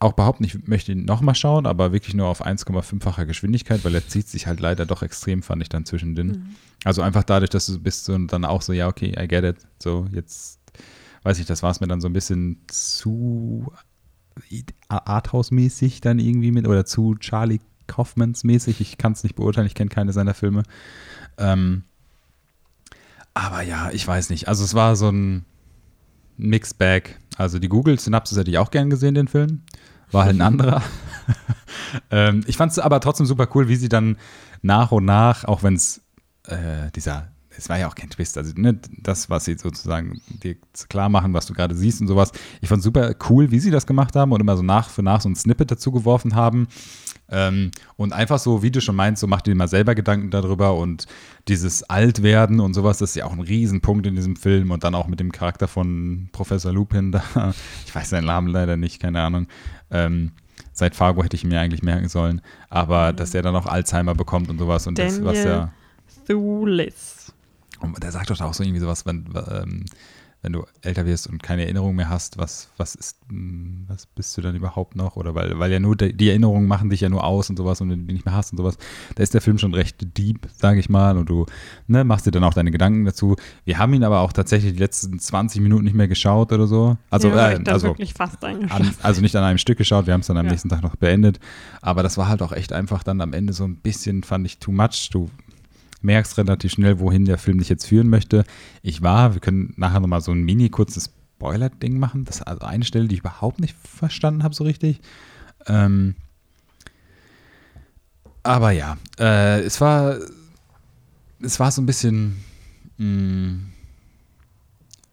auch behaupten, ich möchte ihn nochmal schauen, aber wirklich nur auf 1,5-facher Geschwindigkeit, weil er zieht sich halt leider doch extrem, fand ich dann zwischendrin. Mhm. Also einfach dadurch, dass du bist und dann auch so, ja, okay, I get it. So, jetzt weiß ich, das war es mir dann so ein bisschen zu Arthouse-mäßig dann irgendwie mit oder zu Charlie Kaufmanns mäßig. Ich kann es nicht beurteilen, ich kenne keine seiner Filme. Ähm, aber ja, ich weiß nicht. Also es war so ein Mixed Bag. Also die Google-Synapsis hätte ich auch gern gesehen, den Film. War halt ein anderer. ähm, ich fand es aber trotzdem super cool, wie sie dann nach und nach, auch wenn es äh, dieser, es war ja auch kein Twist, also ne, das, was sie sozusagen dir klar machen, was du gerade siehst und sowas. Ich fand super cool, wie sie das gemacht haben und immer so nach für nach so ein Snippet dazu geworfen haben. Ähm, und einfach so, wie du schon meinst, so mach dir mal selber Gedanken darüber und dieses Altwerden und sowas, das ist ja auch ein Riesenpunkt in diesem Film und dann auch mit dem Charakter von Professor Lupin da. Ich weiß seinen Namen leider nicht, keine Ahnung. Ähm, seit Fargo hätte ich mir eigentlich merken sollen, aber mhm. dass der dann auch Alzheimer bekommt und sowas und Daniel das, was ja. Thulis. Und der sagt doch auch so irgendwie sowas, wenn, ähm, wenn du älter wirst und keine Erinnerung mehr hast, was, was ist, hm, was bist du dann überhaupt noch? Oder weil, weil ja nur die, Erinnerungen machen dich ja nur aus und sowas und wenn du die nicht mehr hast und sowas, da ist der Film schon recht deep, sage ich mal, und du ne, machst dir dann auch deine Gedanken dazu. Wir haben ihn aber auch tatsächlich die letzten 20 Minuten nicht mehr geschaut oder so. Also, ja, äh, also, wirklich fast an, also nicht an einem Stück geschaut, wir haben es dann am ja. nächsten Tag noch beendet. Aber das war halt auch echt einfach dann am Ende so ein bisschen, fand ich, too much. Du merkst relativ schnell, wohin der Film dich jetzt führen möchte. Ich war, wir können nachher nochmal so ein mini kurzes Spoiler-Ding machen. Das ist also eine Stelle, die ich überhaupt nicht verstanden habe so richtig. Ähm, aber ja, äh, es war es war so ein bisschen mh, mm,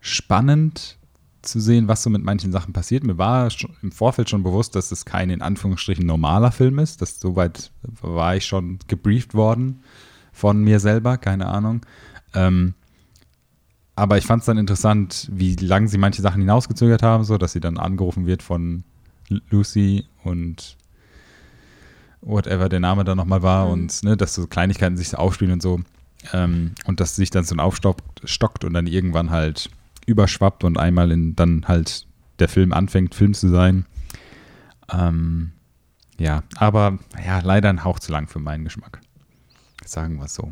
spannend zu sehen, was so mit manchen Sachen passiert. Mir war im Vorfeld schon bewusst, dass es kein in Anführungsstrichen normaler Film ist. Das, soweit war ich schon gebrieft worden von mir selber, keine Ahnung. Ähm, aber ich fand es dann interessant, wie lange sie manche Sachen hinausgezögert haben, so dass sie dann angerufen wird von Lucy und whatever der Name da nochmal war mhm. und ne, dass so Kleinigkeiten sich aufspielen und so. Ähm, und dass sich dann so ein aufstockt und dann irgendwann halt überschwappt und einmal in, dann halt der Film anfängt, Film zu sein. Ähm, ja, aber ja, leider ein Hauch zu lang für meinen Geschmack. Sagen wir es so.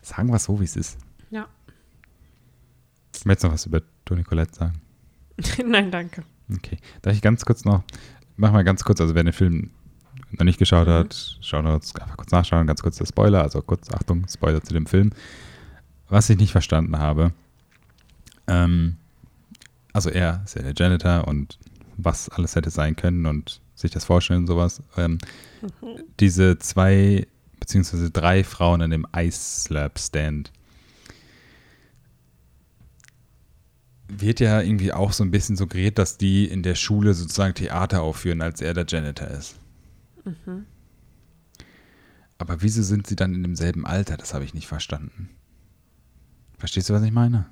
Sagen wir es so, wie es ist. Ja. Möchtest du noch was über Toni Colette sagen? Nein, danke. Okay. Darf ich ganz kurz noch, mach mal ganz kurz, also wer den Film noch nicht geschaut mhm. hat, schauen wir uns einfach kurz nachschauen, ganz kurz der Spoiler, also kurz Achtung, Spoiler zu dem Film. Was ich nicht verstanden habe, ähm, also er ist ja der Janitor und was alles hätte sein können und sich das vorstellen und sowas. Ähm, mhm. Diese zwei beziehungsweise drei Frauen an dem Ice Slab Stand. Wird ja irgendwie auch so ein bisschen suggeriert, dass die in der Schule sozusagen Theater aufführen, als er der Janitor ist. Mhm. Aber wieso sind sie dann in demselben Alter? Das habe ich nicht verstanden. Verstehst du, was ich meine?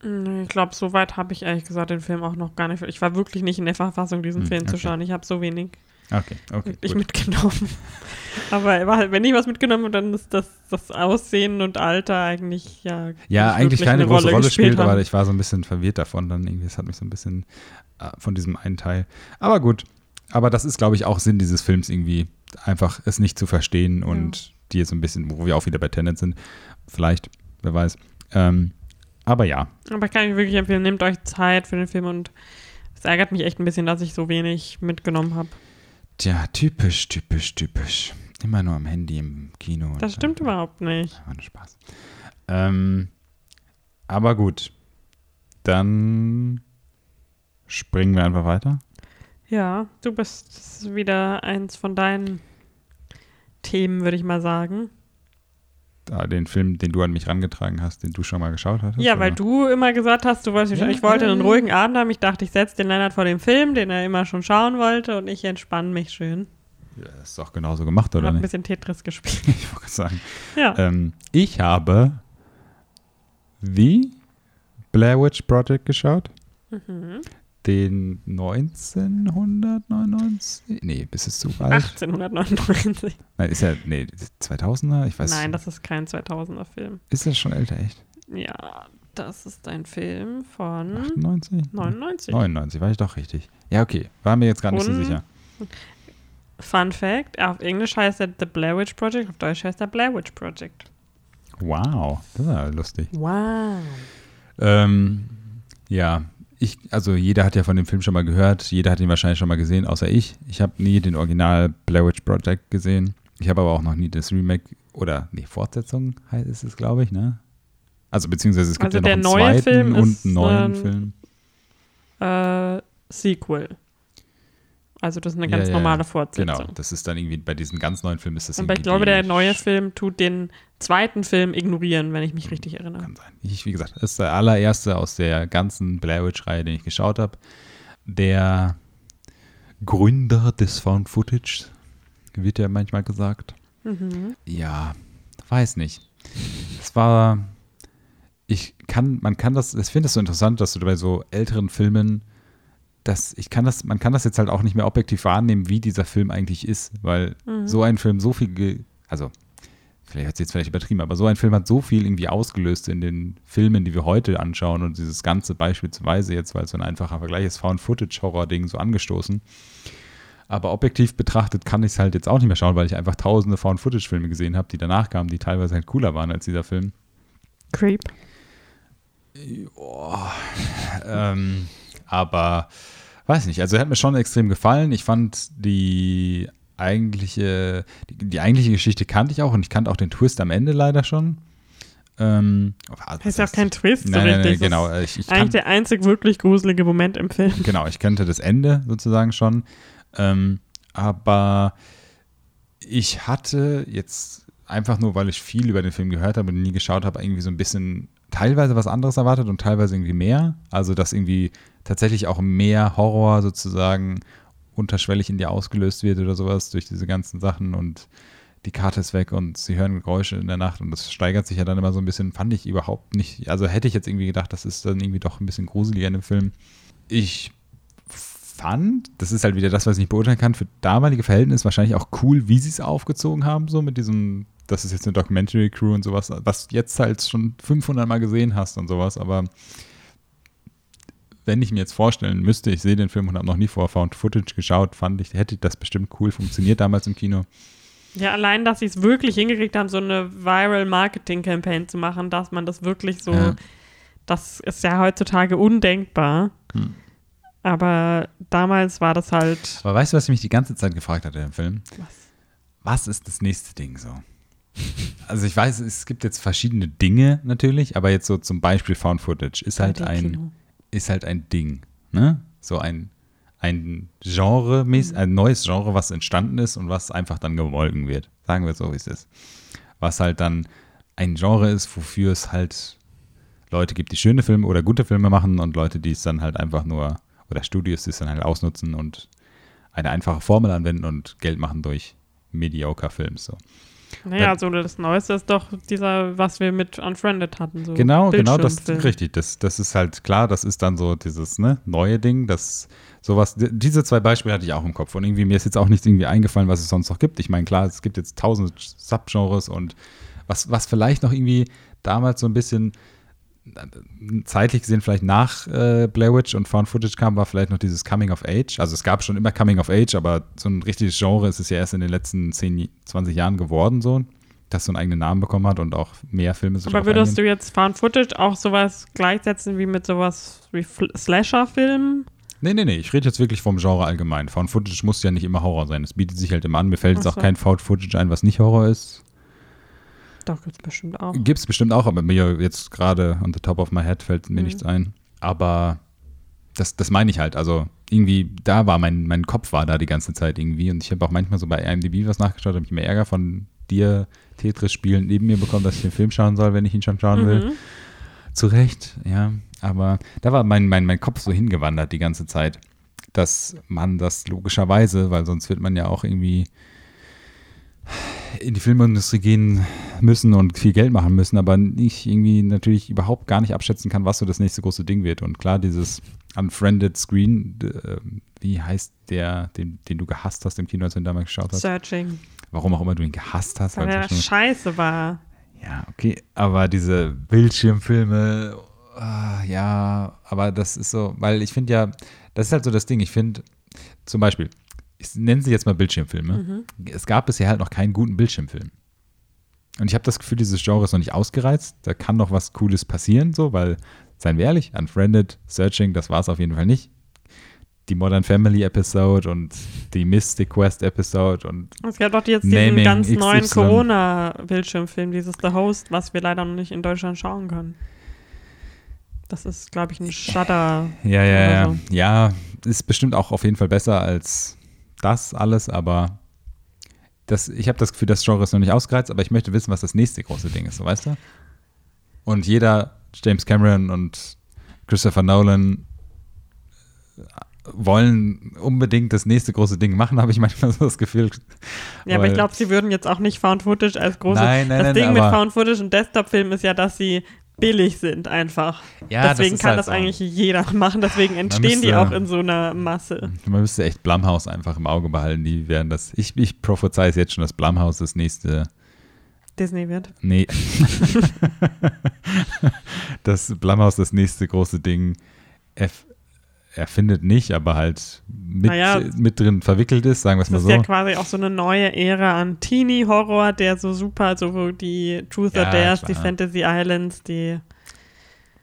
Ich glaube, so weit habe ich ehrlich gesagt den Film auch noch gar nicht. Ich war wirklich nicht in der Verfassung, diesen hm, Film okay. zu schauen. Ich habe so wenig Okay, okay. Ich mitgenommen. Aber halt, wenn ich was mitgenommen habe, dann ist das, das Aussehen und Alter eigentlich ja. Ja, eigentlich keine große Rolle, Rolle spielt, haben. aber ich war so ein bisschen verwirrt davon. Dann irgendwie, es hat mich so ein bisschen äh, von diesem einen Teil. Aber gut. Aber das ist, glaube ich, auch Sinn dieses Films irgendwie, einfach es nicht zu verstehen und ja. die jetzt so ein bisschen, wo wir auch wieder bei Tenet sind. Vielleicht, wer weiß. Ähm, aber ja. Aber ich kann euch wirklich empfehlen, nehmt euch Zeit für den Film und es ärgert mich echt ein bisschen, dass ich so wenig mitgenommen habe. Tja, typisch, typisch, typisch. Immer nur am Handy im Kino. Das stimmt dann, überhaupt nicht. War nur Spaß. Ähm, aber gut. Dann springen wir einfach weiter. Ja, du bist wieder eins von deinen Themen, würde ich mal sagen den Film, den du an mich rangetragen hast, den du schon mal geschaut hast? Ja, oder? weil du immer gesagt hast, du wolltest, ich wollte einen ruhigen Abend haben. Ich dachte, ich setze den Lennart vor dem Film, den er immer schon schauen wollte und ich entspanne mich schön. Ja, das ist doch genauso gemacht, oder? Ich habe ein bisschen Tetris gespielt. ich wollte sagen. Ja. Ähm, ich habe wie Blair Witch Project geschaut. Mhm den 1999? Nee, bis es zu alt. 1899. Nein, ist ja, nee, 2000er? Ich weiß Nein, das ist kein 2000er Film. Ist das schon älter, echt? Ja, das ist ein Film von 98? 99. 99, war ich doch richtig. Ja, okay, war mir jetzt gar nicht Und so sicher. Fun Fact: Auf Englisch heißt er The Blair Witch Project, auf Deutsch heißt er Blair Witch Project. Wow, das ist ja lustig. Wow. Ähm, ja, ich, also jeder hat ja von dem Film schon mal gehört, jeder hat ihn wahrscheinlich schon mal gesehen, außer ich. Ich habe nie den Original Blair Witch Project gesehen. Ich habe aber auch noch nie das Remake oder, nee, Fortsetzung heißt es, glaube ich, ne? Also beziehungsweise es gibt Also ja noch einen zweiten Film und einen neuen ähm, Film. Äh, Sequel. Also das ist eine ganz ja, normale ja. Fortsetzung. Genau, das ist dann irgendwie bei diesen ganz neuen Filmen ist das Aber ich glaube, der neue Film tut den zweiten Film ignorieren, wenn ich mich richtig erinnere. Kann sein. Ich, wie gesagt, das ist der allererste aus der ganzen Blair Witch-Reihe, den ich geschaut habe. Der Gründer des Found Footage, wird ja manchmal gesagt. Mhm. Ja, weiß nicht. Es war, ich kann, man kann das, ich finde es so interessant, dass du bei so älteren Filmen, dass ich kann das, man kann das jetzt halt auch nicht mehr objektiv wahrnehmen, wie dieser Film eigentlich ist, weil so ein Film so viel, also vielleicht hat es jetzt vielleicht übertrieben, aber so ein Film hat so viel irgendwie ausgelöst in den Filmen, die wir heute anschauen und dieses Ganze beispielsweise jetzt, weil es so ein einfacher Vergleich ist, Found-Footage-Horror-Ding so angestoßen. Aber objektiv betrachtet kann ich es halt jetzt auch nicht mehr schauen, weil ich einfach tausende Found-Footage-Filme gesehen habe, die danach kamen, die teilweise halt cooler waren als dieser Film. Creep. Ähm, aber weiß nicht, also er hat mir schon extrem gefallen. Ich fand die eigentliche, die, die eigentliche Geschichte kannte ich auch und ich kannte auch den Twist am Ende leider schon. Ähm, Das ist ja auch kein Twist so Nein, nein, richtig. nein, genau. Ich, ich eigentlich der einzig wirklich gruselige Moment im Film. genau, ich kannte das Ende sozusagen schon. Ähm, aber ich hatte jetzt einfach nur, weil ich viel über den Film gehört habe und nie geschaut habe, irgendwie so ein bisschen teilweise was anderes erwartet und teilweise irgendwie mehr. Also, dass irgendwie tatsächlich auch mehr Horror sozusagen unterschwellig in dir ausgelöst wird oder sowas durch diese ganzen Sachen und die Karte ist weg und sie hören Geräusche in der Nacht und das steigert sich ja dann immer so ein bisschen, fand ich überhaupt nicht. Also hätte ich jetzt irgendwie gedacht, das ist dann irgendwie doch ein bisschen gruseliger in dem Film. Ich fand, das ist halt wieder das, was ich nicht beurteilen kann, für damalige Verhältnisse wahrscheinlich auch cool, wie sie es aufgezogen haben, so mit diesem, das ist jetzt eine Documentary Crew und sowas, was jetzt halt schon 500 Mal gesehen hast und sowas, aber wenn ich mir jetzt vorstellen müsste, ich sehe den Film und habe noch nie vor Found Footage geschaut, fand ich, hätte das bestimmt cool funktioniert damals im Kino. Ja, allein, dass sie es wirklich hingekriegt haben, so eine Viral-Marketing-Campaign zu machen, dass man das wirklich so, Ja. das ist ja heutzutage undenkbar. Hm. Aber damals war das halt, Aber weißt du, was ich mich die ganze Zeit gefragt hatte im Film? was? was ist das nächste Ding so? Also ich weiß, es gibt jetzt verschiedene Dinge natürlich, aber jetzt so zum Beispiel Found Footage ist halt ein, Kino. Ist halt ein Ding, ne? So ein, ein Genre, ein neues Genre, was entstanden ist und was einfach dann gemolken wird. Sagen wir so, wie es ist. Was halt dann ein Genre ist, wofür es halt Leute gibt, die schöne Filme oder gute Filme machen und Leute, die es dann halt einfach nur, oder Studios, die es dann halt ausnutzen und eine einfache Formel anwenden und Geld machen durch mediocre Films. So. Naja, Wenn- so das Neueste ist doch dieser, was wir mit Unfriended hatten. So Genau, genau, das Bildschirmfilm. richtig. Das, das ist halt klar, das ist dann so dieses ne, neue Ding, das sowas, diese zwei Beispiele hatte ich auch im Kopf. Und irgendwie mir ist jetzt auch nichts irgendwie eingefallen, was es sonst noch gibt. Ich meine, klar, es gibt jetzt tausende Subgenres und was, was vielleicht noch irgendwie damals so ein bisschen zeitlich gesehen vielleicht nach äh, Blair Witch und Found Footage kam, war vielleicht noch dieses Coming of Age. Also es gab schon immer Coming of Age, aber so ein richtiges Genre ist es ja erst in den letzten 10, 20 Jahren geworden, so, dass so einen eigenen Namen bekommen hat und auch mehr Filme so Aber würdest eingehen. du jetzt Found Footage auch sowas gleichsetzen wie mit sowas wie Slasher-Filmen? Nee, nee, nee, ich rede jetzt wirklich vom Genre allgemein. Found Footage muss ja nicht immer Horror sein. Es bietet sich halt immer an. Mir fällt jetzt Ach auch so. kein Found Footage ein, was nicht Horror ist. Doch, gibt's bestimmt auch. Gibt es bestimmt auch, aber mir jetzt gerade on the top of my head fällt mir Mhm. nichts ein. Aber das, das meine ich halt. Also irgendwie, da war mein, mein Kopf war da die ganze Zeit irgendwie. Und ich habe auch manchmal so bei IMDb was nachgeschaut, habe ich immer Ärger von dir Tetris spielen neben mir bekommen, dass ich den Film schauen soll, wenn ich ihn schon schauen will. Mhm. Zu Recht, ja. Aber da war mein, mein, mein Kopf so hingewandert die ganze Zeit, dass man das logischerweise, weil sonst wird man ja auch irgendwie in die Filmindustrie gehen müssen und viel Geld machen müssen, aber nicht irgendwie natürlich überhaupt gar nicht abschätzen kann, was so das nächste große Ding wird. Und klar, dieses Unfriended Screen, äh, wie heißt der, den, den du gehasst hast im Kino, als du ihn damals geschaut hast? Searching. Warum auch immer du ihn gehasst hast. Weil weil schon- scheiße war. ja, okay, aber diese Bildschirmfilme, ah, ja, aber das ist so, weil ich finde ja, das ist halt so das Ding, ich finde zum Beispiel, ich nenne sie jetzt mal Bildschirmfilme, es gab bisher halt noch keinen guten Bildschirmfilm. Und ich habe das Gefühl, dieses Genre ist noch nicht ausgereizt, da kann noch was Cooles passieren, so, weil seien wir ehrlich, Unfriended, Searching, das war es auf jeden Fall nicht. Die Modern Family Episode und die Mystic Quest Episode und Es gab doch jetzt diesen Naming ganz neuen XY. Corona-Bildschirmfilm, dieses The Host, was wir leider noch nicht in Deutschland schauen können. Das ist, glaube ich, ein Shutter. Ja, ja, ja. so. Ja, ist bestimmt auch auf jeden Fall besser als das alles, aber das, ich habe das Gefühl, das Genre ist noch nicht ausgereizt, aber ich möchte wissen, was das nächste große Ding ist, so weißt du? Und jeder, James Cameron und Christopher Nolan, äh, wollen unbedingt das nächste große Ding machen, habe ich manchmal so das Gefühl. Ja, aber ich glaube, sie würden jetzt auch nicht Found Footage als große. Nein, nein, das nein, Ding mit Found Footage und Desktop-Filmen ist ja, dass sie billig sind einfach. Ja, das deswegen ist kann halt das eigentlich jeder machen. Deswegen entstehen die müsste- auch in so einer Masse. Man müsste echt Blumhouse einfach im Auge behalten. Die werden das. Ich, ich prophezei es jetzt schon, dass Blumhouse das nächste Disney wird. Nee. das Blumhaus das nächste große Ding erf erfindet nicht, aber halt mit, Naja. mit drin verwickelt ist, sagen wir es Das mal ist so. ja quasi auch so eine neue Ära an Teenie-Horror, der so super, so die Truth Ja, or Dares, die. Fantasy Islands, die.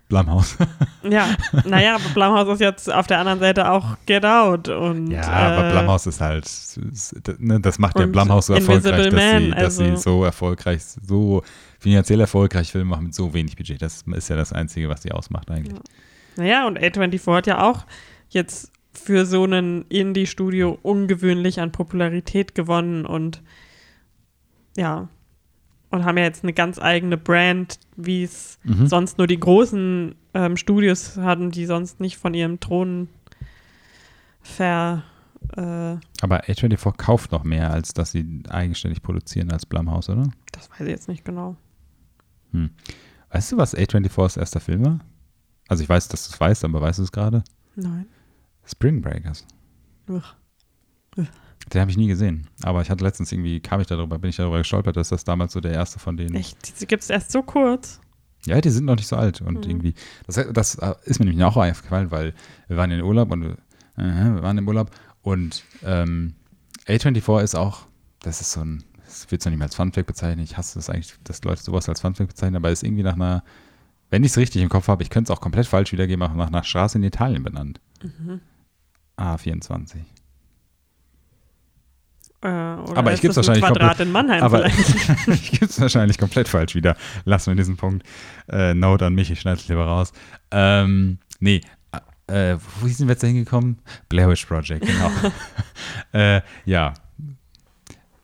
Blumhaus. Ja, naja, aber Blumhouse ist jetzt auf der anderen Seite auch Get Out und. ja, aber äh, Blumhaus ist halt, ist- ne, das macht ja Blumhaus so erfolgreich, dass, Man, sie, dass sie also- so erfolgreich, so finanziell erfolgreich Filme machen mit so wenig Budget. Das ist ja das Einzige, was sie ausmacht eigentlich. Naja, und A24 hat ja auch jetzt für so ein Indie-Studio ungewöhnlich an Popularität gewonnen und ja, und haben ja jetzt eine ganz eigene Brand, wie es Mhm. sonst nur die großen ähm, Studios hatten, die sonst nicht von ihrem Thron ver. Äh, Aber A24 kauft noch mehr, als dass sie eigenständig produzieren als Blumhaus, oder? das weiß ich jetzt nicht genau. Weißt du, was A24s erster Film war? Also ich weiß, dass du es weißt, aber weißt du es gerade? Nein. Spring Breakers. Ugh. Den habe ich nie gesehen. Aber ich hatte letztens irgendwie, kam ich darüber, bin ich darüber gestolpert, dass das damals so der erste von denen. Echt, diese gibt es erst so kurz. Ja, die sind noch nicht so alt. Und Mhm. irgendwie, das, das äh, ist mir nämlich auch aufgefallen, weil wir waren in Urlaub und äh, wir waren im Urlaub und ähm, A24 ist auch, das ist so ein, das wird zwar nicht mehr als Funfact bezeichnen, ich hasse das eigentlich, dass Leute sowas als Funfact bezeichnen, aber ist irgendwie nach einer, wenn ich es richtig im Kopf habe, ich könnte es auch komplett falsch wiedergeben, auch nach einer Straße in Italien benannt. Mhm. A24. Äh, Aber ich das ein wahrscheinlich Quadrat in Mannheim Aber ich gebe es wahrscheinlich komplett falsch wieder. Lassen wir diesen Punkt. Äh, Note an mich, ich schneide es lieber raus. Ähm, nee, äh, wo sind wir jetzt da hingekommen? Blair Witch Project, genau. äh, ja,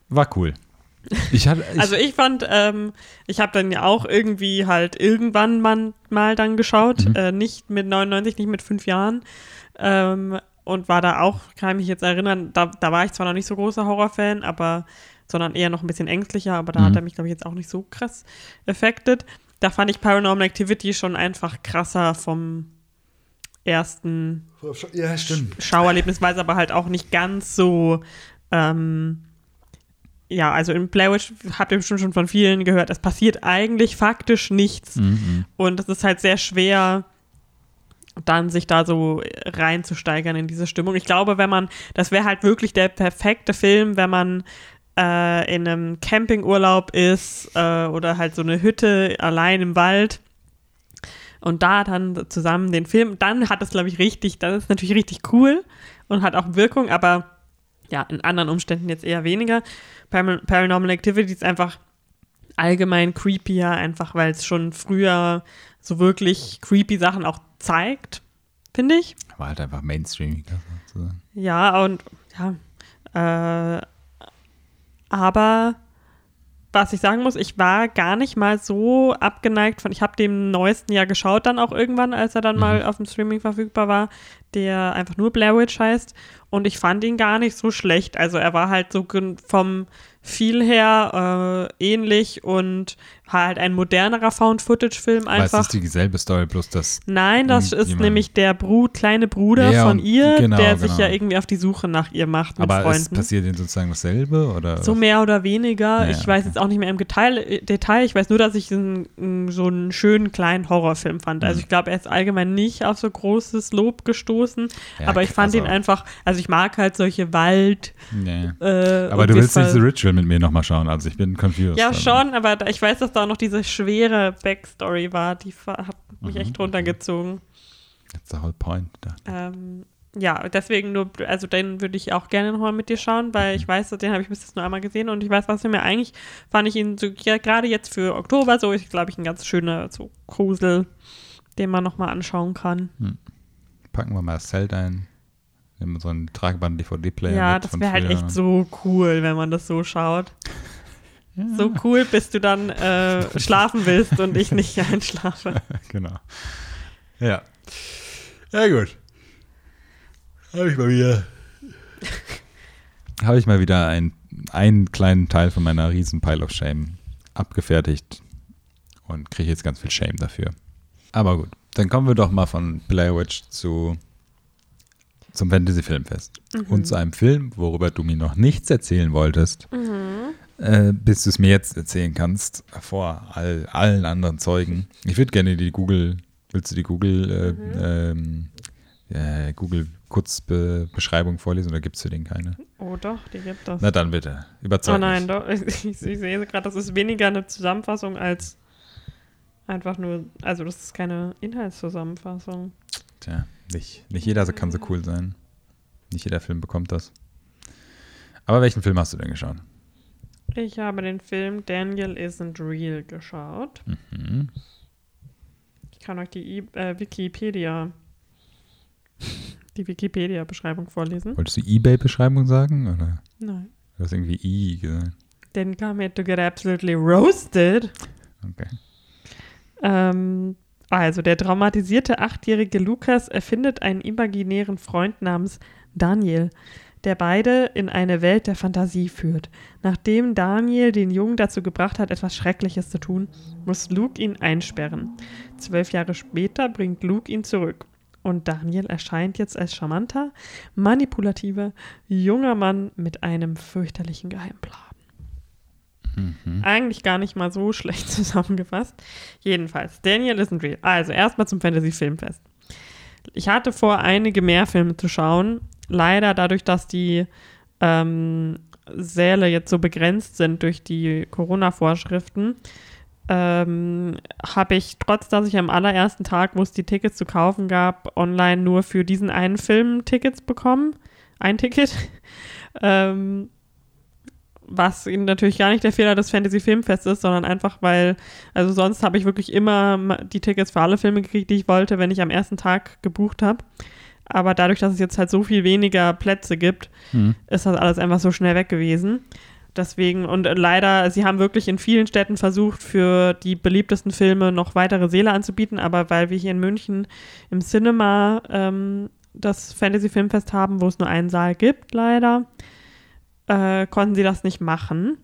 war cool. Ich hatte, ich, Also ich fand, ähm, ich habe dann ja auch irgendwie halt irgendwann mal, mal dann geschaut, Mhm. äh, nicht mit 99, nicht mit fünf Jahren ähm, und war da auch, kann ich mich jetzt erinnern, da, da war ich zwar noch nicht so großer Horrorfan, aber sondern eher noch ein bisschen ängstlicher, aber da Mhm. hat er mich, glaube ich, jetzt auch nicht so krass affected. Da fand ich Paranormal Activity schon einfach krasser vom ersten ja, stimmt. Schauerlebnis, weil es aber halt auch nicht ganz so, ähm, ja, also in Blair Witch habt ihr bestimmt schon von vielen gehört, es passiert eigentlich faktisch nichts Mhm. und es ist halt sehr schwer, dann sich da so reinzusteigern in diese Stimmung. Ich glaube, wenn man, das wäre halt wirklich der perfekte Film, wenn man äh, in einem Campingurlaub ist äh, oder halt so eine Hütte allein im Wald und da dann zusammen den Film, dann hat es, glaube ich, richtig, das ist natürlich richtig cool und hat auch Wirkung, aber ja, in anderen Umständen jetzt eher weniger. Param- Paranormal Activity ist einfach allgemein creepier, einfach weil es schon früher so wirklich creepy Sachen auch zeigt, finde ich. War halt einfach Mainstream. sozusagen. Ja, und ja, äh, aber was ich sagen muss, ich war gar nicht mal so abgeneigt von, ich habe dem neuesten ja geschaut dann auch irgendwann, als er dann Mhm. mal auf dem Streaming verfügbar war, der einfach nur Blair Witch heißt und ich fand ihn gar nicht so schlecht, also er war halt so vom viel her äh, ähnlich und halt ein modernerer Found-Footage-Film Aber es einfach. ist dieselbe Story, bloß das. Nein, das ist nämlich der Brut, kleine Bruder Ja, von ihr, genau, der sich genau. ja irgendwie auf die Suche nach ihr macht mit Aber Freunden. passiert ihnen sozusagen dasselbe? Oder So mehr oder weniger. Ja, ich weiß okay. jetzt auch nicht mehr im Detail, äh, Detail. Ich weiß nur, dass ich einen, einen- so einen schönen kleinen Horrorfilm fand. Also Mhm. ich glaube, er ist allgemein nicht auf so großes Lob gestoßen. Ja, aber ich fand also- ihn einfach, also ich mag halt solche Wald. Nee. Äh, Aber du willst nicht The Ritual mit mir nochmal schauen, also ich bin confused. Ja, Also, schon, aber ich weiß, dass da auch noch diese schwere Backstory war, die hat mich Mhm. echt runtergezogen. That's the whole point. Ähm, ja, deswegen nur, also den würde ich auch gerne nochmal mit dir schauen, weil ich weiß, den habe ich bis jetzt nur einmal gesehen und ich weiß, was mir eigentlich, fand ich ihn so, ja, gerade jetzt für Oktober so, ist, glaube ich, ein ganz schöner so Grusel, den man nochmal anschauen kann. Packen wir mal das Zelt ein. Nehmen wir so einen tragbaren DVD-Player. ja, das wäre halt echt so cool, wenn man das so schaut. So cool, bis du dann äh, schlafen willst und ich nicht einschlafe. genau. Ja. Ja, gut. Habe ich mal wieder. Habe ich mal wieder ein, einen kleinen Teil von meiner riesen Pile of Shame abgefertigt und kriege jetzt ganz viel Shame dafür. Aber gut, dann kommen wir doch mal von Blair Witch zu zum Fantasy Filmfest und zu einem Film, worüber du mir noch nichts erzählen wolltest, äh, bis du es mir jetzt erzählen kannst, vor all, allen anderen Zeugen. Ich würde gerne die Google, willst du die Google, äh, ähm, äh, Google Kurzbeschreibung vorlesen oder gibt es für den keine? Oh doch, die gibt es. Na dann bitte, überzeug Oh nein, doch. Ich, ich sehe gerade, das ist weniger eine Zusammenfassung als einfach nur, also das ist keine Inhaltszusammenfassung. Tja, nicht, nicht jeder kann so cool sein. Nicht jeder Film bekommt das. Aber welchen Film hast du denn geschaut? Ich habe den Film Daniel Isn't Real geschaut. Mhm. Ich kann euch die I äh, Wikipedia, die Wikipedia-Beschreibung vorlesen. Wolltest du Ebay-Beschreibung sagen? Oder Nein. du hast irgendwie I gesagt? Then come here to get absolutely roasted. Okay. Ähm, also, der traumatisierte achtjährige Lukas erfindet einen imaginären Freund namens Daniel, der beide in eine Welt der Fantasie führt. Nachdem Daniel den Jungen dazu gebracht hat, etwas Schreckliches zu tun, muss Luke ihn einsperren. Zwölf Jahre später bringt Luke ihn zurück. Und Daniel erscheint jetzt als charmanter, manipulativer, junger Mann mit einem fürchterlichen Geheimplan. Mhm. Eigentlich gar nicht mal so schlecht zusammengefasst. Jedenfalls, Daniel isn't real. Also, erstmal zum Fantasy Filmfest. Ich hatte vor, einige mehr Filme zu schauen. Leider dadurch, dass die ähm, Säle jetzt so begrenzt sind durch die Corona-Vorschriften, ähm, habe ich, trotz dass ich am allerersten Tag, wo es die Tickets zu kaufen gab, online nur für diesen einen Film Tickets bekommen. Ein Ticket. ähm, was natürlich gar nicht der Fehler des Fantasy Filmfests ist, sondern einfach, weil, also sonst habe ich wirklich immer die Tickets für alle Filme gekriegt, die ich wollte, wenn ich am ersten Tag gebucht habe. Aber dadurch, dass es jetzt halt so viel weniger Plätze gibt, Hm. ist das alles einfach so schnell weg gewesen. Deswegen, und leider, sie haben wirklich in vielen Städten versucht, für die beliebtesten Filme noch weitere Säle anzubieten, aber weil wir hier in München im Cinema ähm, das Fantasy Filmfest haben, wo es nur einen Saal gibt, leider, äh, konnten sie das nicht machen.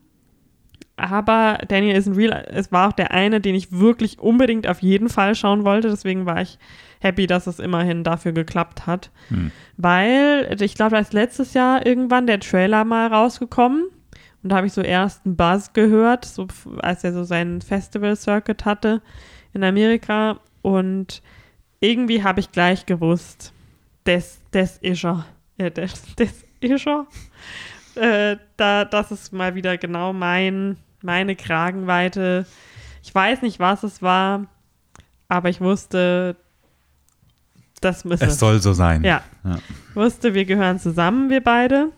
Aber Daniel is real. Es war auch der eine, den ich wirklich unbedingt auf jeden Fall schauen wollte. Deswegen war ich happy, dass es immerhin dafür geklappt hat. Hm. Weil ich glaube, da ist letztes Jahr irgendwann der Trailer mal rausgekommen. Und da habe ich so erst einen Buzz gehört, so, als er so seinen Festival-Circuit hatte in Amerika. Und irgendwie habe ich gleich gewusst, das, das ist er. Ja, das, das ist er. Äh, da, das ist mal wieder genau mein, meine Kragenweite. Ich weiß nicht, was es war, aber ich wusste, das müsse Es soll so sein. ja. Ja. Wusste, wir gehören zusammen, wir beide.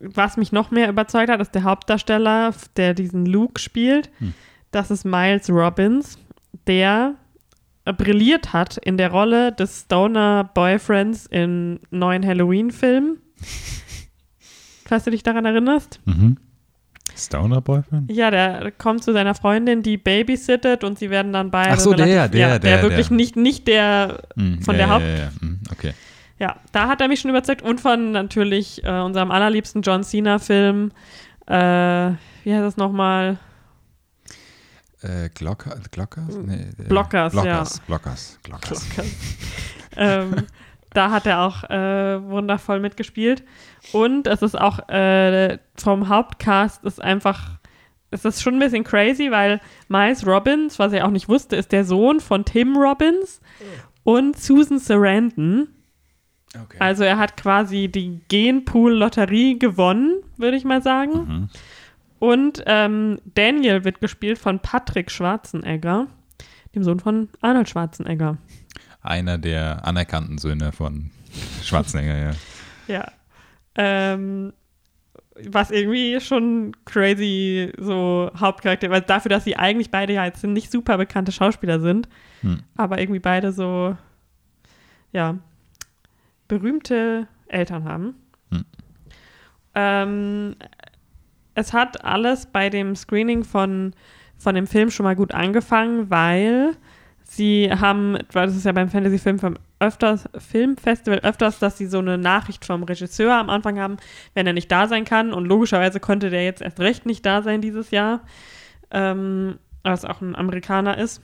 Was mich noch mehr überzeugt hat, ist der Hauptdarsteller, der diesen Luke spielt. Hm. Das ist Miles Robbins, der brilliert hat in der Rolle des Stoner Boyfriends im neuen Halloween-Film. Falls du dich daran erinnerst. Mhm. Stoner Boyfriend? Ja, der kommt zu seiner Freundin, die babysittet und sie werden dann beide. Ach so, der, relativ- der, ja, der, der, wirklich der. nicht, nicht der Hm, Von ja, der ja, Haupt- Ja, ja. Hm, okay. Ja, da hat er mich schon überzeugt und von natürlich äh, unserem allerliebsten John Cena-Film. Äh, wie heißt das nochmal? Äh, Glocker, Glockers? Nee, äh, Blockers, ja. Blockers, Blockers, Blockers. ähm, da hat er auch äh, wundervoll mitgespielt. Und es ist auch äh, vom Hauptcast ist einfach, es ist schon ein bisschen crazy, weil Miles Robbins, was ich auch nicht wusste, ist der Sohn von Tim Robbins und Susan Sarandon. Okay. Also er hat quasi die Genpool-Lotterie gewonnen, würde ich mal sagen. Mhm. Und ähm, Daniel wird gespielt von Patrick Schwarzenegger, dem Sohn von Arnold Schwarzenegger. Einer der anerkannten Söhne von Schwarzenegger, ja. Ja. Ähm, was irgendwie schon crazy so Hauptcharakter, weil dafür, dass sie eigentlich beide ja jetzt nicht super bekannte Schauspieler sind, Hm. aber irgendwie beide so, ja, berühmte Eltern haben. Hm. Ähm, es hat alles bei dem Screening von, von dem Film schon mal gut angefangen, weil sie haben, weil das ist ja beim Fantasy Film öfters, Filmfestival öfters, dass sie so eine Nachricht vom Regisseur am Anfang haben, wenn er nicht da sein kann. Und logischerweise konnte der jetzt erst recht nicht da sein dieses Jahr, ähm, was auch ein Amerikaner ist.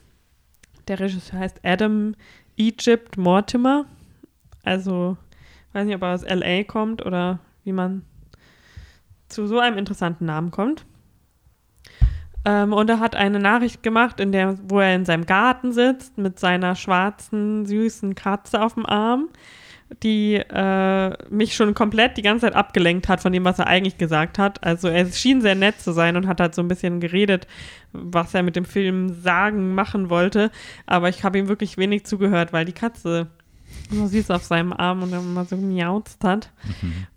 Der Regisseur heißt Adam Egypt Mortimer. Also, weiß nicht, ob er aus LA kommt oder wie man zu so einem interessanten Namen kommt. Ähm, und er hat eine Nachricht gemacht, in der, wo er in seinem Garten sitzt mit seiner schwarzen, süßen Katze auf dem Arm, die äh, mich schon komplett die ganze Zeit abgelenkt hat von dem, was er eigentlich gesagt hat. Also er schien sehr nett zu sein und hat halt so ein bisschen geredet, was er mit dem Film sagen, machen wollte. Aber ich habe ihm wirklich wenig zugehört, weil die Katze so süß auf seinem Arm und dann mal so miauzt hat.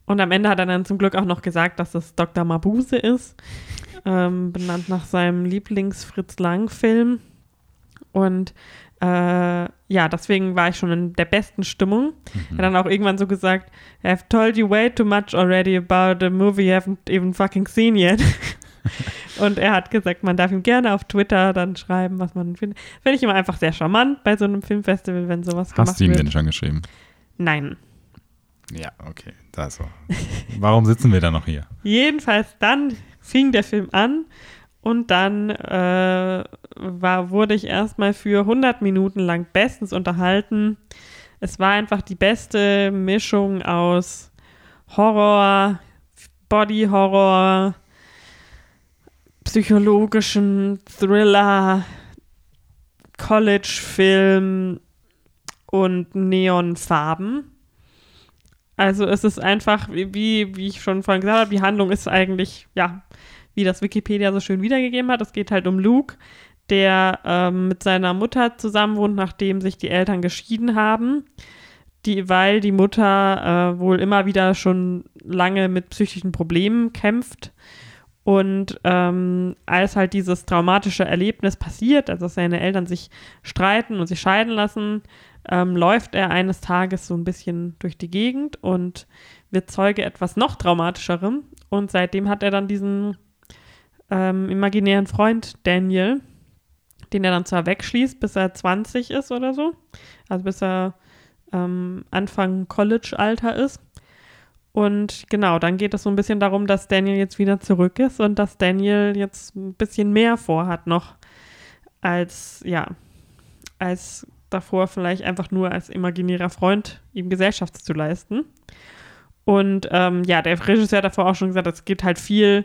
Und am Ende hat er dann zum Glück auch noch gesagt, dass es Dr. Mabuse ist, ähm, benannt nach seinem Lieblings-Fritz Lang-Film. Und äh, ja, deswegen war ich schon in der besten Stimmung. Er hat dann auch irgendwann so gesagt, I've told you way too much already about a movie you haven't even fucking seen yet. Und er hat gesagt, man darf ihm gerne auf Twitter dann schreiben, was man findet. Finde ich immer einfach sehr charmant bei so einem Filmfestival, wenn sowas gemacht Hast du ihm wird. denn schon geschrieben? Nein. Ja, okay. War. Warum sitzen wir da noch hier? Jedenfalls dann fing der Film an und dann äh, war, wurde ich erstmal für 100 Minuten lang bestens unterhalten. Es war einfach die beste Mischung aus Horror, Body Horror, psychologischen Thriller, College-Film und Neonfarben. Also es ist einfach, wie, wie wie ich schon vorhin gesagt habe, die Handlung ist eigentlich, ja, wie das Wikipedia so schön wiedergegeben hat. Es geht halt um Luke, der ähm, mit seiner Mutter zusammen wohnt, nachdem sich die Eltern geschieden haben. Die, weil die Mutter äh, wohl immer wieder schon lange mit psychischen Problemen kämpft. Und ähm, als halt dieses traumatische Erlebnis passiert, also dass seine Eltern sich streiten und sich scheiden lassen, ähm, läuft er eines Tages so ein bisschen durch die Gegend und wird Zeuge etwas noch traumatischerem. Und seitdem hat er dann diesen ähm, imaginären Freund Daniel, den er dann zwar wegschließt, bis er 20 ist oder so, also bis er ähm, Anfang College-Alter ist. Und genau, dann geht es so ein bisschen darum, dass Daniel jetzt wieder zurück ist und dass Daniel jetzt ein bisschen mehr vorhat noch als, ja, als davor vielleicht einfach nur als imaginärer Freund ihm Gesellschaft zu leisten. Und ähm, ja, der Regisseur hat davor auch schon gesagt, es gibt halt viel,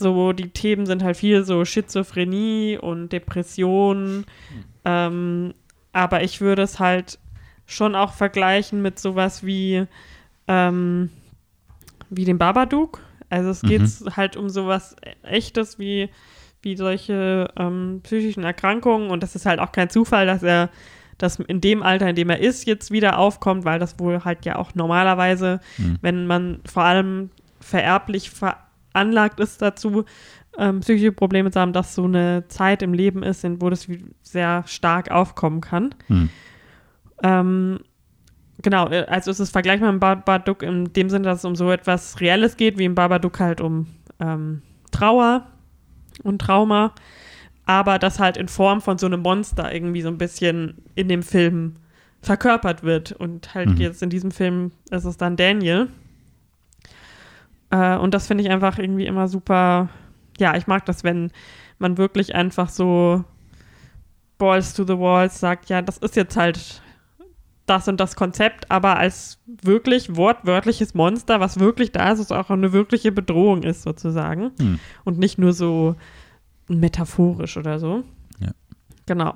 so die Themen sind halt viel so Schizophrenie und Depression. Ähm, aber ich würde es halt schon auch vergleichen mit sowas wie, ähm, wie dem Babadook. Also es geht halt um sowas Echtes wie, wie solche ähm, psychischen Erkrankungen und das ist halt auch kein Zufall, dass er das in dem Alter, in dem er ist, jetzt wieder aufkommt, weil das wohl halt ja auch normalerweise, Mhm. wenn man vor allem vererblich veranlagt ist dazu, ähm, psychische Probleme zu haben, dass so eine Zeit im Leben ist, in, wo das sehr stark aufkommen kann. Hm. Ähm, genau, äh, also es ist vergleichbar mit Babadook in dem Sinne, dass es um so etwas Reelles geht, wie im Babadook halt um ähm, Trauer und Trauma, aber das halt in Form von so einem Monster irgendwie so ein bisschen in dem Film verkörpert wird. Und halt Mhm. jetzt in diesem Film ist es dann Daniel. Äh, und das finde ich einfach irgendwie immer super. Ja, ich mag das, wenn man wirklich einfach so Balls to the Walls sagt, ja, das ist jetzt halt das und das Konzept, aber als wirklich wortwörtliches Monster, was wirklich da ist, was auch eine wirkliche Bedrohung ist, sozusagen. Hm. Und nicht nur so metaphorisch oder so. Ja. Genau.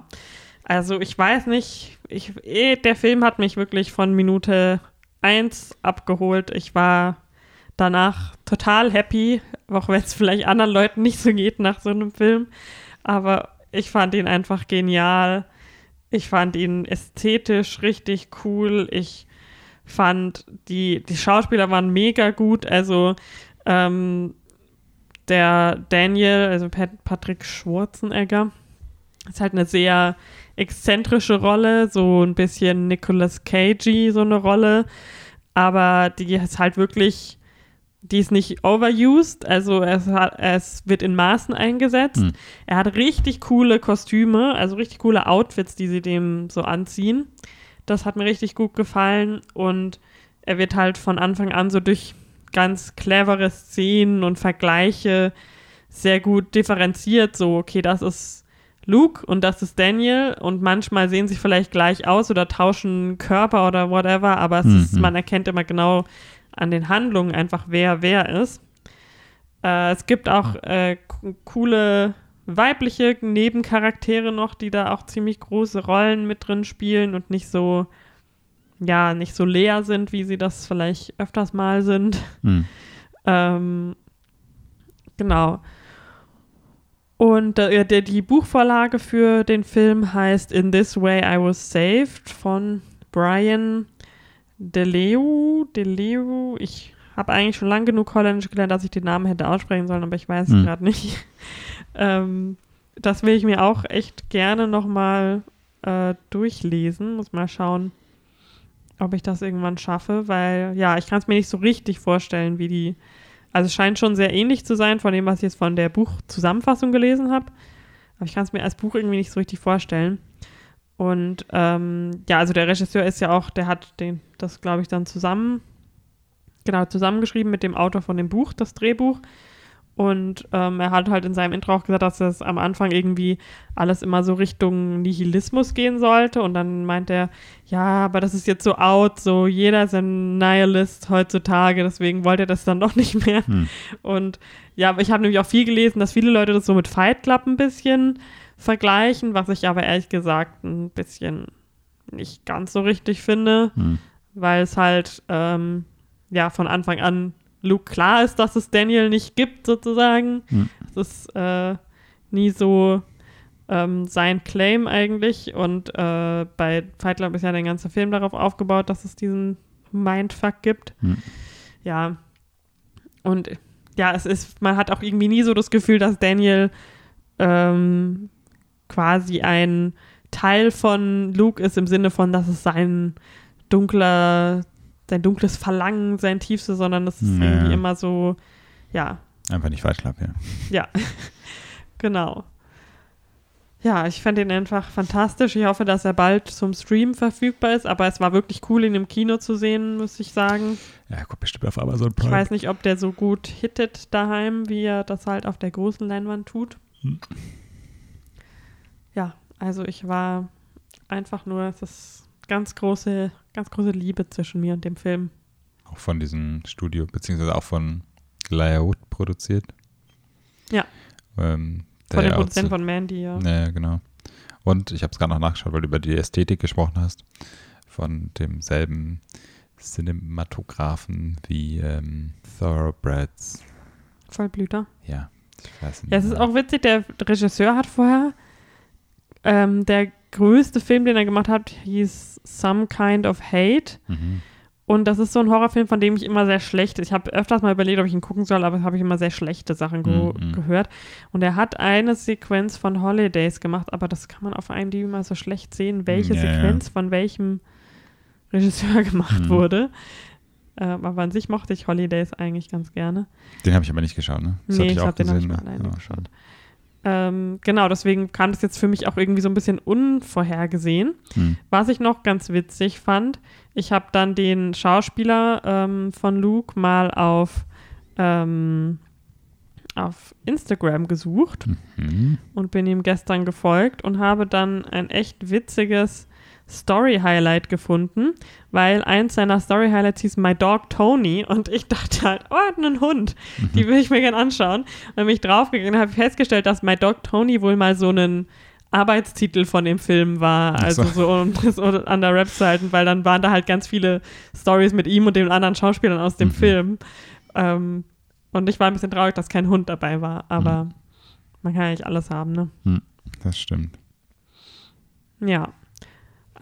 Also ich weiß nicht, ich, eh, der Film hat mich wirklich von Minute 1 abgeholt. Ich war danach total happy, auch wenn es vielleicht anderen Leuten nicht so geht nach so einem Film. Aber ich fand ihn einfach genial. Ich fand ihn ästhetisch richtig cool. Ich fand, die, die Schauspieler waren mega gut. Also ähm, der Daniel, also Pat Patrick Schwarzenegger, ist halt eine sehr exzentrische Rolle, so ein bisschen Nicolas Cagey, so eine Rolle. Aber die ist halt wirklich, die ist nicht overused, also es, hat, es wird in Maßen eingesetzt. Hm. Er hat richtig coole Kostüme, also richtig coole Outfits, die sie dem so anziehen. Das hat mir richtig gut gefallen und er wird halt von Anfang an so durch ganz clevere Szenen und Vergleiche sehr gut differenziert. So, okay, das ist Luke und das ist Daniel und manchmal sehen sie vielleicht gleich aus oder tauschen Körper oder whatever, aber es ist, Mhm. man erkennt immer genau an den Handlungen einfach, wer wer ist. Äh, es gibt auch äh, co- coole weibliche Nebencharaktere noch, die da auch ziemlich große Rollen mit drin spielen und nicht so, ja, nicht so leer sind, wie sie das vielleicht öfters mal sind. Hm. Ähm, genau. Und äh, der, die Buchvorlage für den Film heißt In This Way I Was Saved von Brian DeLeo. DeLeo. Ich habe eigentlich schon lange genug Holländisch gelernt, dass ich den Namen hätte aussprechen sollen, aber ich weiß es Hm. gerade nicht. ähm, das will ich mir auch echt gerne nochmal äh, durchlesen. Muss mal schauen, ob ich das irgendwann schaffe, weil ja, ich kann es mir nicht so richtig vorstellen, wie die. Also es scheint schon sehr ähnlich zu sein von dem, was ich jetzt von der Buchzusammenfassung gelesen habe. Aber ich kann es mir als Buch irgendwie nicht so richtig vorstellen. Und ähm, ja, also der Regisseur ist ja auch, der hat den, das glaube ich dann zusammen, genau, zusammengeschrieben mit dem Autor von dem Buch, das Drehbuch. Und ähm, er hat halt in seinem Intro auch gesagt, dass das am Anfang irgendwie alles immer so Richtung Nihilismus gehen sollte. Und dann meint er, ja, aber das ist jetzt so out, so jeder ist ein Nihilist heutzutage, deswegen wollte er das dann doch nicht mehr. Hm. Und ja, aber ich habe nämlich auch viel gelesen, dass viele Leute das so mit Fight Club ein bisschen vergleichen, was ich aber ehrlich gesagt ein bisschen nicht ganz so richtig finde, Hm. weil es halt ähm, ja von Anfang an Luke klar ist, dass es Daniel nicht gibt, sozusagen. Hm. Das ist äh, nie so ähm, sein Claim eigentlich. Und äh, bei Fight Club ist ja der ganze Film darauf aufgebaut, dass es diesen Mindfuck gibt. Hm. Ja. Und ja, es ist, man hat auch irgendwie nie so das Gefühl, dass Daniel ähm, quasi ein Teil von Luke ist im Sinne von, dass es sein dunkler, sein dunkles Verlangen, sein tiefstes, sondern es ist Ja. irgendwie immer so, ja, Einfach nicht Fight Club, ja. ja, genau. Ja, ich fand ihn einfach fantastisch. Ich hoffe, dass er bald zum Stream verfügbar ist, aber es war wirklich cool, ihn im Kino zu sehen, muss ich sagen. Ja, kommt bestimmt auf Amazon Ich Prime. weiß nicht, ob der so gut hittet daheim, wie er das halt auf der großen Leinwand tut. Hm. Also ich war einfach nur, es ist ganz große, ganz große Liebe zwischen mir und dem Film. Auch von diesem Studio, beziehungsweise auch von Layout produziert. Ja. Ähm, Von dem Produzenten von Mandy, ja. Ja, genau. Und ich habe es gerade noch nachgeschaut, weil du über die Ästhetik gesprochen hast. Von demselben Cinematografen wie ähm, Thoroughbreds. Vollblüter. Ja, ich weiß nicht. Ja, es ist auch witzig, der Regisseur hat vorher, ähm, der größte Film, den er gemacht hat, hieß Some Kind of Hate. Mhm. Und das ist so ein Horrorfilm, von dem ich immer sehr schlecht, ich habe öfters mal überlegt, ob ich ihn gucken soll, aber habe ich immer sehr schlechte Sachen ge Mhm. gehört. Und er hat eine Sequenz von Holidays gemacht, aber das kann man auf IMDb mal so schlecht sehen, welche Ja, ja. Sequenz von welchem Regisseur gemacht Mhm. wurde. Ähm, aber an sich mochte ich Holidays eigentlich ganz gerne. Den habe ich aber nicht geschaut, ne? Das Nee, ich auch glaube, den habe ich gesehen, mal ne? alleine Ja. geschaut. Ähm, genau, deswegen kam das jetzt für mich auch irgendwie so ein bisschen unvorhergesehen. Hm. Was ich noch ganz witzig fand, ich habe dann den Schauspieler ähm, von Luke mal auf, ähm, auf Instagram gesucht Mhm. und bin ihm gestern gefolgt und habe dann ein echt witziges Story-Highlight gefunden, weil eins seiner Story-Highlights hieß My Dog Tony und ich dachte halt, oh, er hat einen Hund, die will ich mir gerne anschauen. Und dann bin ich draufgegangen und habe festgestellt, dass My Dog Tony wohl mal so einen Arbeitstitel von dem Film war, also so, so an der Webseite, weil dann waren da halt ganz viele Stories mit ihm und den anderen Schauspielern aus dem Mhm. Film. Ähm, und ich war ein bisschen traurig, dass kein Hund dabei war, aber man kann ja nicht alles haben, ne? Das stimmt. Ja.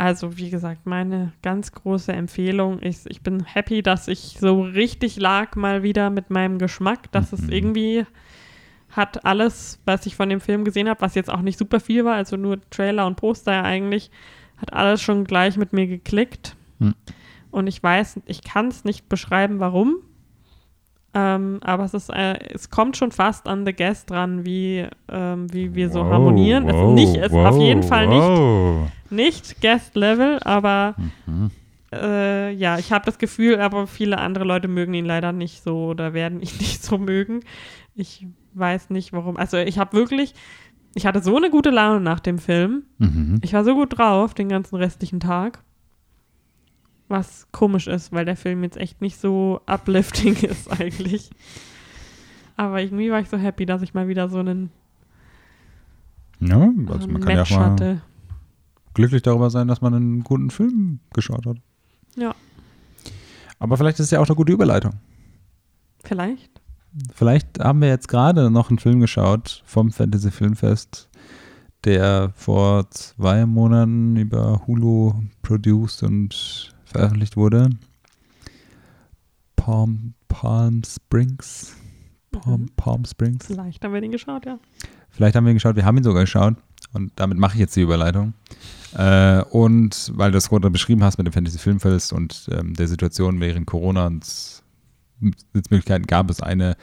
Also, wie gesagt, meine ganz große Empfehlung ist, ich bin happy, dass ich so richtig lag mal wieder mit meinem Geschmack, dass es Mhm. irgendwie hat alles, was ich von dem Film gesehen habe, was jetzt auch nicht super viel war, also nur Trailer und Poster ja eigentlich, hat alles schon gleich mit mir geklickt. Hm. Und ich weiß, ich kann es nicht beschreiben, warum. Ähm, aber es ist, äh, es kommt schon fast an The Guest dran, wie, ähm, wie wir so Wow, harmonieren. es ist wow, nicht, es ist auf jeden wow, Fall nicht wow. nicht Guest-Level, aber Mhm. äh, ja, ich habe das Gefühl, aber viele andere Leute mögen ihn leider nicht so oder werden ihn nicht so mögen. Ich weiß nicht, warum. Also ich habe wirklich, ich hatte so eine gute Laune nach dem Film. Mhm. Ich war so gut drauf den ganzen restlichen Tag. Was komisch ist, weil der Film jetzt echt nicht so uplifting ist eigentlich. Aber irgendwie war ich so happy, dass ich mal wieder so einen Ja, also man kann ja auch Match mal hatte. glücklich darüber sein, dass man einen guten Film geschaut hat. Ja. Aber vielleicht ist es ja auch eine gute Überleitung. Vielleicht. Vielleicht haben wir jetzt gerade noch einen Film geschaut vom Fantasy Filmfest, der vor zwei Monaten über Hulu produced und veröffentlicht wurde. Palm, Palm Springs. Palm, Mhm. Palm Springs. Vielleicht haben wir den geschaut, ja. Vielleicht haben wir ihn geschaut, wir haben ihn sogar geschaut und damit mache ich jetzt die Überleitung. Äh, und weil du das gerade beschrieben hast mit dem Fantasy Filmfest und ähm, der Situation während Corona und Sitzmöglichkeiten gab es eine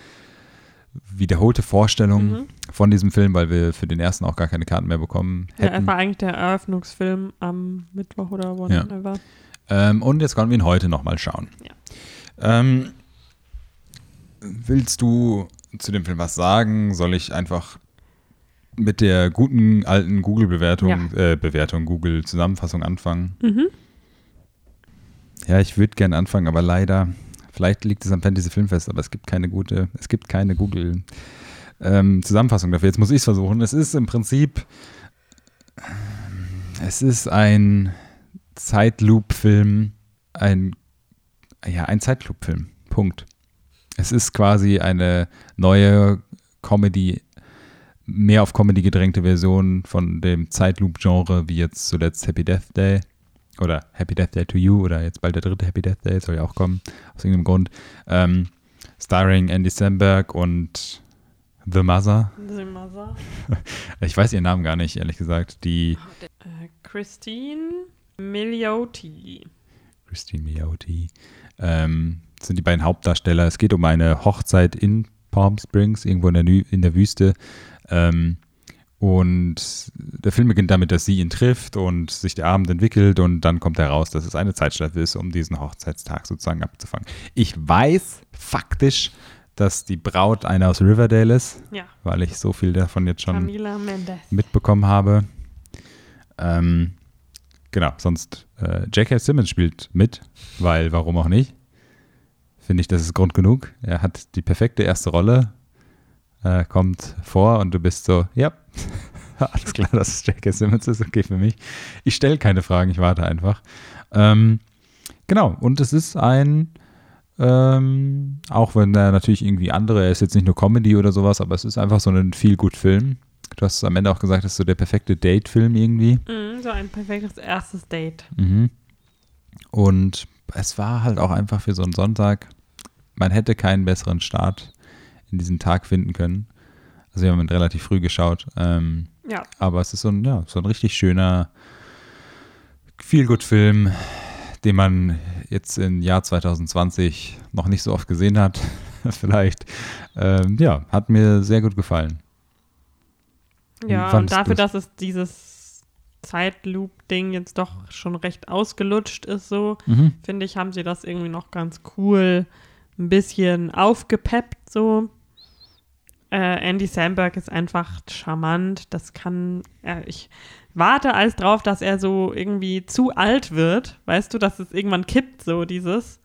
wiederholte Vorstellung Mhm. von diesem Film, weil wir für den ersten auch gar keine Karten mehr bekommen Ja, hätten. es war eigentlich der Eröffnungsfilm am Mittwoch oder whatever. Ähm, und jetzt können wir ihn heute nochmal schauen. Ja. Ähm, willst du zu dem Film was sagen? Soll ich einfach mit der guten alten Google-Bewertung, äh, Bewertung, Google-Zusammenfassung anfangen? Mhm. Ja, ich würde gerne anfangen, aber leider, vielleicht liegt es am Fantasy Filmfest, aber es gibt keine gute, es gibt keine Google ähm, Zusammenfassung dafür. Jetzt muss ich es versuchen. Es ist im Prinzip, es ist ein Zeitloop-Film, ein, ja, ein Zeitloop-Film. Punkt. Es ist quasi eine neue Comedy, mehr auf Comedy gedrängte Version von dem Zeitloop-Genre, wie jetzt zuletzt Happy Death Day oder Happy Death Day to You oder jetzt bald der dritte Happy Death Day, soll ja auch kommen, aus irgendeinem Grund. Ähm, starring Andy Samberg und The Mother. Simasa. Ich weiß ihren Namen gar nicht, ehrlich gesagt. Die Äh, Christine Milioti. Christine Milioti. Ähm, sind die beiden Hauptdarsteller. Es geht um eine Hochzeit in Palm Springs, irgendwo in der, Nü in der Wüste. Ähm, und der Film beginnt damit, dass sie ihn trifft und sich der Abend entwickelt und dann kommt heraus, dass es eine Zeitschleife ist, um diesen Hochzeitstag sozusagen abzufangen. Ich weiß faktisch, dass die Braut eine aus Riverdale ist, Ja, weil ich so viel davon jetzt schon mitbekommen habe. Ähm, genau, sonst äh, J.K. Simmons spielt mit, weil warum auch nicht? Finde ich, das ist Grund genug. Er hat die perfekte erste Rolle, äh, kommt vor und du bist so, ja, alles klar, dass es J.K. Simmons ist, okay für mich. Ich stelle keine Fragen, ich warte einfach. Ähm, genau, und es ist ein, ähm, auch wenn er natürlich irgendwie andere, er ist jetzt nicht nur Comedy oder sowas, aber es ist einfach so ein Feel-Good-Film. Du hast am Ende auch gesagt, das ist so der perfekte Date-Film irgendwie. Mhm, so ein perfektes erstes Date. Mhm. Und es war halt auch einfach für so einen Sonntag, man hätte keinen besseren Start in diesen Tag finden können. Also wir haben ihn relativ früh geschaut. Ähm, Ja, aber es ist so ein, ja, so ein richtig schöner Feel-Good-Film, den man jetzt im Jahr 2020 noch nicht so oft gesehen hat. Vielleicht. Ähm, ja, hat mir sehr gut gefallen. Ja und dafür, du's? dass es dieses Zeitloop-Ding jetzt doch schon recht ausgelutscht ist, so, Mhm. finde ich, haben sie das irgendwie noch ganz cool ein bisschen aufgepeppt, so. Äh, Andy Samberg ist einfach charmant. Das kann. Äh, ich warte alles drauf, dass er so irgendwie zu alt wird. Weißt du, dass es irgendwann kippt, so dieses.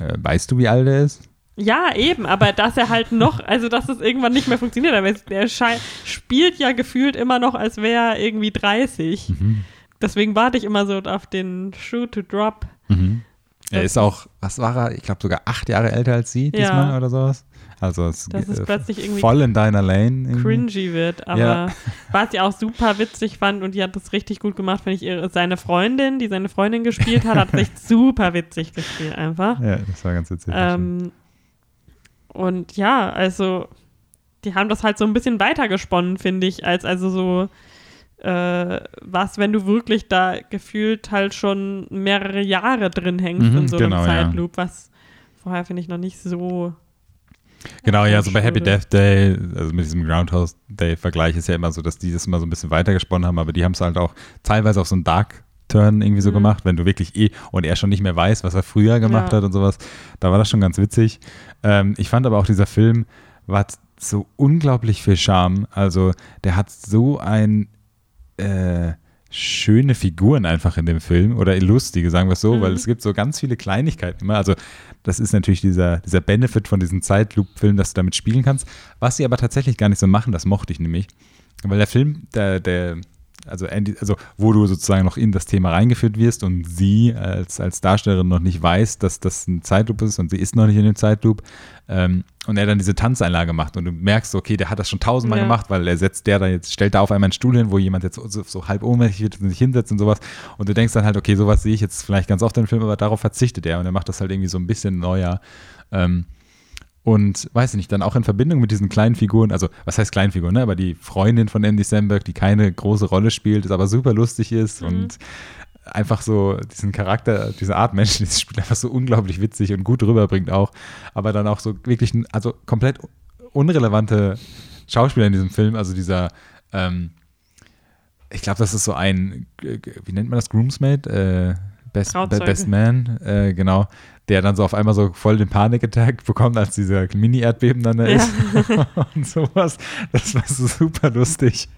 Äh, weißt du, wie alt er ist? Ja, eben, aber dass er halt noch, also dass es irgendwann nicht mehr funktioniert, aber er spielt ja gefühlt immer noch, als wäre er irgendwie 30. Mhm. Deswegen warte ich immer so auf den Shoe to Drop. Mhm. Er ist auch, was war er? Ich glaube sogar acht Jahre älter als sie diesmal ja. oder sowas. Also es dass es plötzlich irgendwie voll in deiner Lane. Irgendwie. Cringy wird, aber ja. was ich auch super witzig fand und die hat das richtig gut gemacht, finde ich, ihre, seine Freundin, die seine Freundin gespielt hat, hat sich super witzig gespielt einfach. Ja, das war ganz witzig. Ähm, und ja, also die haben das halt so ein bisschen weitergesponnen, finde ich, als also so äh, was, wenn du wirklich da gefühlt halt schon mehrere Jahre drin hängst mhm, in so einem genau, Zeitloop, ja. was vorher finde ich noch nicht so. Genau, ja, so bei Happy Death Day, also mit diesem Groundhouse Day-Vergleich ist ja immer so, dass die das immer so ein bisschen weitergesponnen haben, aber die haben es halt auch teilweise auf so einen Dark Turn irgendwie so mhm. gemacht, wenn du wirklich eh und er schon nicht mehr weiß, was er früher gemacht ja. hat und sowas. Da war das schon ganz witzig. Ähm, ich fand aber auch dieser Film war so unglaublich viel Charme. Also der hat so ein äh, schöne Figuren einfach in dem Film oder lustige, sagen wir es so, mhm. weil es gibt so ganz viele Kleinigkeiten immer. Also das ist natürlich dieser, dieser Benefit von diesem Zeitloop-Film, dass du damit spielen kannst. Was sie aber tatsächlich gar nicht so machen, das mochte ich nämlich. Weil der Film, der, der also, also wo du sozusagen noch in das Thema reingeführt wirst und sie als, als Darstellerin noch nicht weiß, dass das ein Zeitloop ist und sie ist noch nicht in dem Zeitloop ähm, und er dann diese Tanzeinlage macht und du merkst, okay, der hat das schon tausendmal ja. gemacht, weil er setzt der da jetzt, stellt da auf einmal einen Stuhl hin, wo jemand jetzt so, so halb ohnmächtig wird und sich hinsetzt und sowas und du denkst dann halt, okay, sowas sehe ich jetzt vielleicht ganz oft im Film, aber darauf verzichtet er und er macht das halt irgendwie so ein bisschen neuer. Ähm, und weiß ich nicht, dann auch in Verbindung mit diesen kleinen Figuren, also was heißt Kleinfiguren, ne? aber die Freundin von Andy Samberg, die keine große Rolle spielt, ist aber super lustig ist mhm. und einfach so diesen Charakter, diese Art Mensch, dieses Spiel einfach so unglaublich witzig und gut rüberbringt auch, aber dann auch so wirklich, also komplett unrelevante Schauspieler in diesem Film, also dieser, ähm, ich glaube, das ist so ein, wie nennt man das, Groomsmate? Äh, Best, Best Man, äh, genau, der dann so auf einmal so voll den Panikattack bekommt, als dieser Mini-Erdbeben dann da ja. ist und sowas. Das war so super lustig.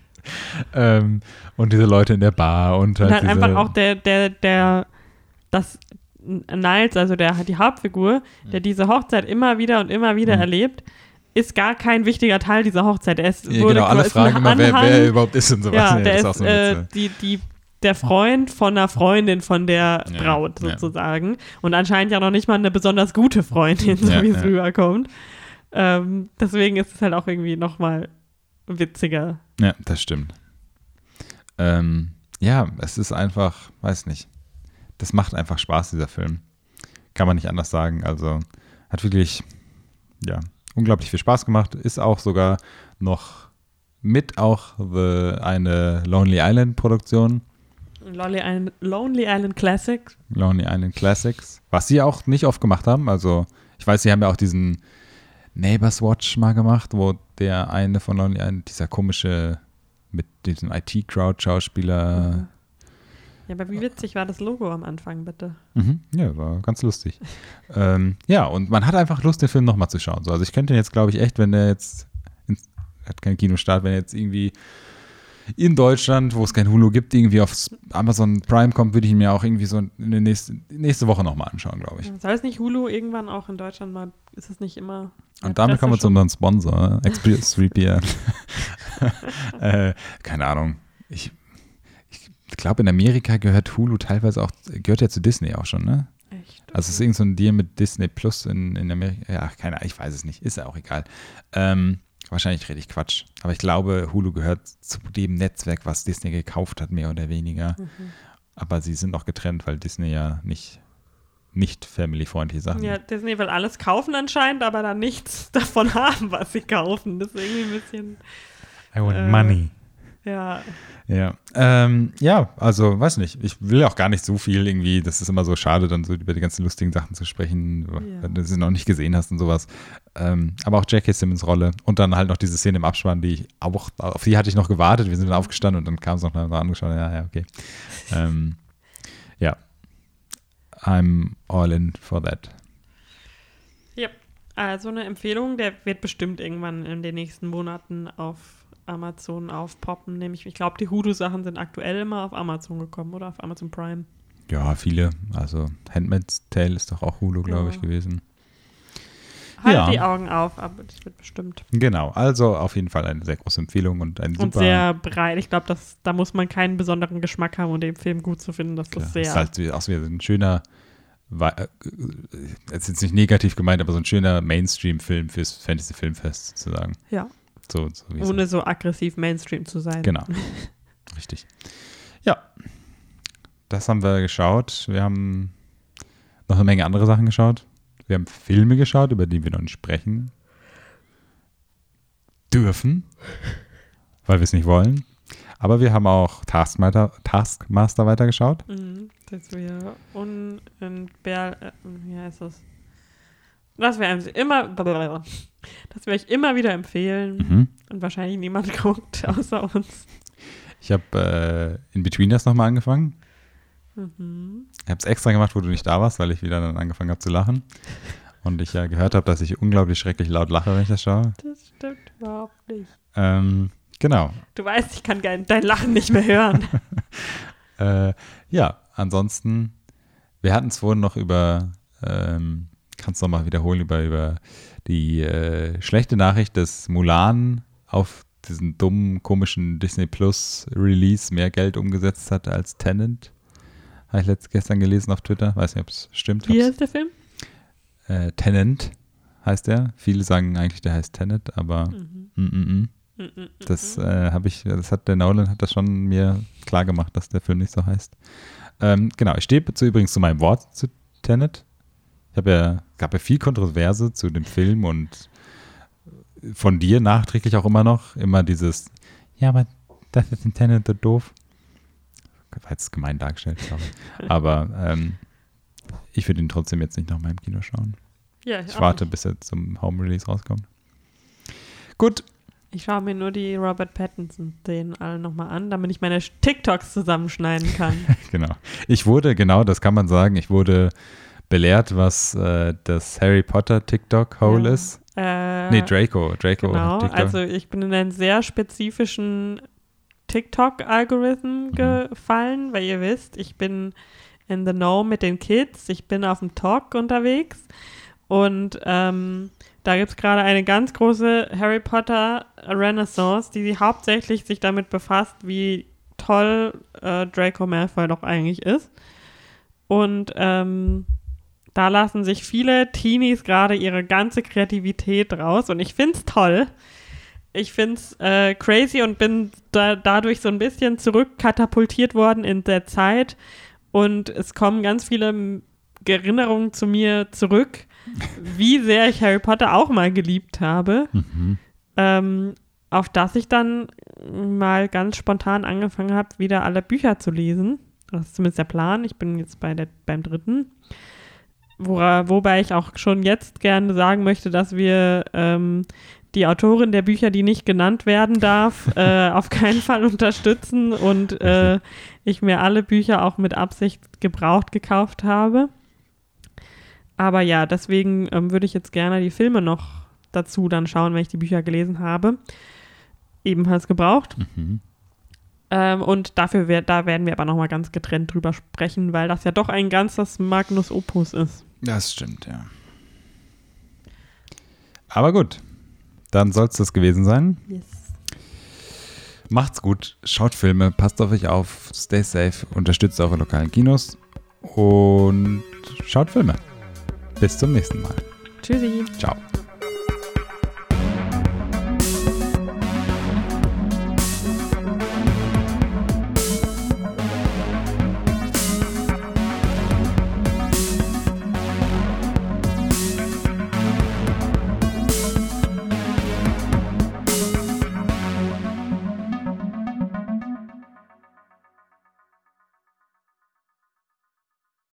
Ähm, und diese Leute in der Bar und halt, und halt einfach auch der, der, der, das Niles, also der, die Hauptfigur, der diese Hochzeit immer wieder und immer wieder mhm. erlebt, ist gar kein wichtiger Teil dieser Hochzeit. Er ist, ja, genau, alle fragen immer, wer, wer, überhaupt ist und sowas. Ja, ja der ist, ist so äh, die, die der Freund von einer Freundin von der ja, Braut sozusagen. Ja. Und anscheinend ja noch nicht mal eine besonders gute Freundin, so ja, wie es rüberkommt. Ähm, deswegen ist es halt auch irgendwie nochmal witziger. Ja, das stimmt. Ähm, ja, es ist einfach, weiß nicht. Das macht einfach Spaß, dieser Film. Kann man nicht anders sagen. Also hat wirklich, ja, unglaublich viel Spaß gemacht. Ist auch sogar noch mit auch the, eine Lonely Island Produktion. Lonely Island, Lonely Island Classics. Lonely Island Classics. Was sie auch nicht oft gemacht haben. Also, ich weiß, sie haben ja auch diesen Neighbors Watch mal gemacht, wo der eine von Lonely Island, dieser komische, mit diesem IT-Crowd-Schauspieler. Mhm. Ja, aber wie witzig war das Logo am Anfang, bitte? Mhm. Ja, war ganz lustig. ähm, ja, und man hat einfach Lust, den Film nochmal zu schauen. So, also ich könnte jetzt, glaube ich, echt, wenn der jetzt, ins, hat keinen Kinostart, wenn er jetzt irgendwie in Deutschland, wo es kein Hulu gibt, irgendwie auf Amazon Prime kommt, würde ich ihn mir auch irgendwie so in der nächste, nächste Woche nochmal anschauen, glaube ich. Soll es nicht Hulu irgendwann auch in Deutschland mal, ist es nicht immer. Und damit kommen wir zu unserem Sponsor, Express 3 äh, keine Ahnung. Ich, ich glaube, in Amerika gehört Hulu teilweise auch, gehört ja zu Disney auch schon, ne? Echt? Also es ist irgend so ein Deal mit Disney Plus in, in Amerika. Ja, keine Ahnung, ich weiß es nicht. Ist ja auch egal. Ähm, Wahrscheinlich rede ich Quatsch. Aber ich glaube, Hulu gehört zu dem Netzwerk, was Disney gekauft hat, mehr oder weniger. Mhm. Aber sie sind auch getrennt, weil Disney ja nicht, nicht family-freundliche Sachen. Ja, Disney will alles kaufen anscheinend, aber dann nichts davon haben, was sie kaufen. Das ist irgendwie ein bisschen. I want äh, money. Ja. Ja. Ähm, ja, also weiß nicht. Ich will auch gar nicht so viel irgendwie. Das ist immer so schade, dann so über die ganzen lustigen Sachen zu sprechen, ja. wenn du sie noch nicht gesehen hast und sowas. Ähm, aber auch Jackie Simmons Rolle und dann halt noch diese Szene im Abspann, die ich auch, auf die hatte ich noch gewartet. Wir sind dann aufgestanden und dann kam es noch mal angeschaut. Ja, ja, okay. ähm, ja. I'm all in for that. Ja, also eine Empfehlung, der wird bestimmt irgendwann in den nächsten Monaten auf Amazon aufpoppen. Nämlich, ich glaube, die Hoodoo-Sachen sind aktuell immer auf Amazon gekommen oder auf Amazon Prime. Ja, viele. Also Handmaid's Tale ist doch auch Hulu, glaube ja. ich, gewesen. halt Ja. die Augen auf, aber das wird bestimmt. Genau, also auf jeden Fall eine sehr große Empfehlung und ein Und super. sehr breit. Ich glaube, da muss man keinen besonderen Geschmack haben, um den Film gut zu finden. Das Klar, ist sehr. ist halt auch wieder so ein schöner, äh, jetzt jetzt nicht negativ gemeint, aber so ein schöner Mainstream-Film fürs Fantasy-Filmfest sozusagen. ja, So, so ohne so aggressiv Mainstream zu sein. Genau. Richtig. Ja. Das haben wir geschaut. Wir haben noch eine Menge andere Sachen geschaut. Wir haben Filme geschaut, über die wir noch nicht sprechen dürfen, weil wir es nicht wollen. Aber wir haben auch Taskmaster, Taskmaster weitergeschaut. Mhm, dass wir unentbehr, äh, wie heißt das? Dass wir einem immer, dass wir euch immer wieder empfehlen Mhm. und wahrscheinlich niemand guckt außer uns. Ich habe äh, in Betweeners nochmal angefangen. Mhm. Ich habe es extra gemacht, wo du nicht da warst, weil ich wieder dann angefangen habe zu lachen. Und ich ja gehört habe, dass ich unglaublich schrecklich laut lache, wenn ich das schaue. Das stimmt überhaupt nicht. Ähm, genau. Du weißt, ich kann dein Lachen nicht mehr hören. Äh, ja, ansonsten, wir hatten es vorhin noch über, ähm, kannst du nochmal wiederholen, über, über die äh, schlechte Nachricht, dass Mulan auf diesen dummen, komischen Disney Plus Release mehr Geld umgesetzt hat als Tenant. Habe ich letzt, gestern gelesen auf Twitter. Weiß nicht, ob es stimmt. Wie ist der Film? Äh, Tenant heißt der. Viele sagen eigentlich, der heißt Tenet, aber Mhm. mm, mm, mm. Mhm, mhm, Das mhm. äh, habe ich, das hat der Nolan hat das schon mir klar gemacht, dass der Film nicht so heißt. Ähm, genau, ich stehe zu, übrigens zu meinem Wort zu Tenet. Ich habe ja, gab ja viel Kontroverse zu dem Film und von dir nachträglich auch immer noch immer dieses, ja, aber das ist so doof. War jetzt gemein dargestellt, glaube ich. Aber ähm, ich würde ihn trotzdem jetzt nicht noch mal im Kino schauen. ja, Ich auch warte, nicht. bis er zum Home Release rauskommt. Gut, Ich schaue mir nur die Robert Pattinson-Szenen alle nochmal an, damit ich meine TikToks zusammenschneiden kann. Genau. Ich wurde, genau, das kann man sagen, ich wurde belehrt, was äh, das Harry Potter TikTok-Hole Ja. ist. Äh, Nee, Draco. Draco Genau, TikTok. also ich bin in einen sehr spezifischen TikTok-Algorithmen Mhm. gefallen, weil ihr wisst, ich bin in the know mit den Kids, ich bin auf dem Talk unterwegs und ähm, da gibt es gerade eine ganz große Harry Potter Renaissance, die hauptsächlich sich damit befasst, wie toll äh, Draco Malfoy doch eigentlich ist. Und ähm, da lassen sich viele Teenies gerade ihre ganze Kreativität raus und ich finde es toll. Ich finde es äh, crazy und bin da, dadurch so ein bisschen zurückkatapultiert worden in der Zeit und es kommen ganz viele Erinnerungen zu mir zurück, wie sehr ich Harry Potter auch mal geliebt habe Mhm. ähm, auf das ich dann mal ganz spontan angefangen habe, wieder alle Bücher zu lesen. Das ist zumindest der Plan. Ich bin jetzt bei der, beim dritten. Wora, wobei ich auch schon jetzt gerne sagen möchte, dass wir ähm, die Autorin der Bücher, die nicht genannt werden darf, äh, auf keinen Fall unterstützen und äh, ich mir alle Bücher auch mit Absicht gebraucht gekauft habe. Aber ja, deswegen ähm, würde ich jetzt gerne die Filme noch dazu dann schauen, wenn ich die Bücher gelesen habe. Ebenfalls gebraucht. Mhm. Ähm, und dafür wär, da werden wir aber nochmal ganz getrennt drüber sprechen, weil das ja doch ein ganzes Magnus Opus ist. Das stimmt, ja. Aber gut, dann soll es das gewesen sein. Yes. Macht's gut, schaut Filme, passt auf euch auf, stay safe, unterstützt eure lokalen Kinos und schaut Filme. Bis zum nächsten Mal. Tschüssi. Ciao.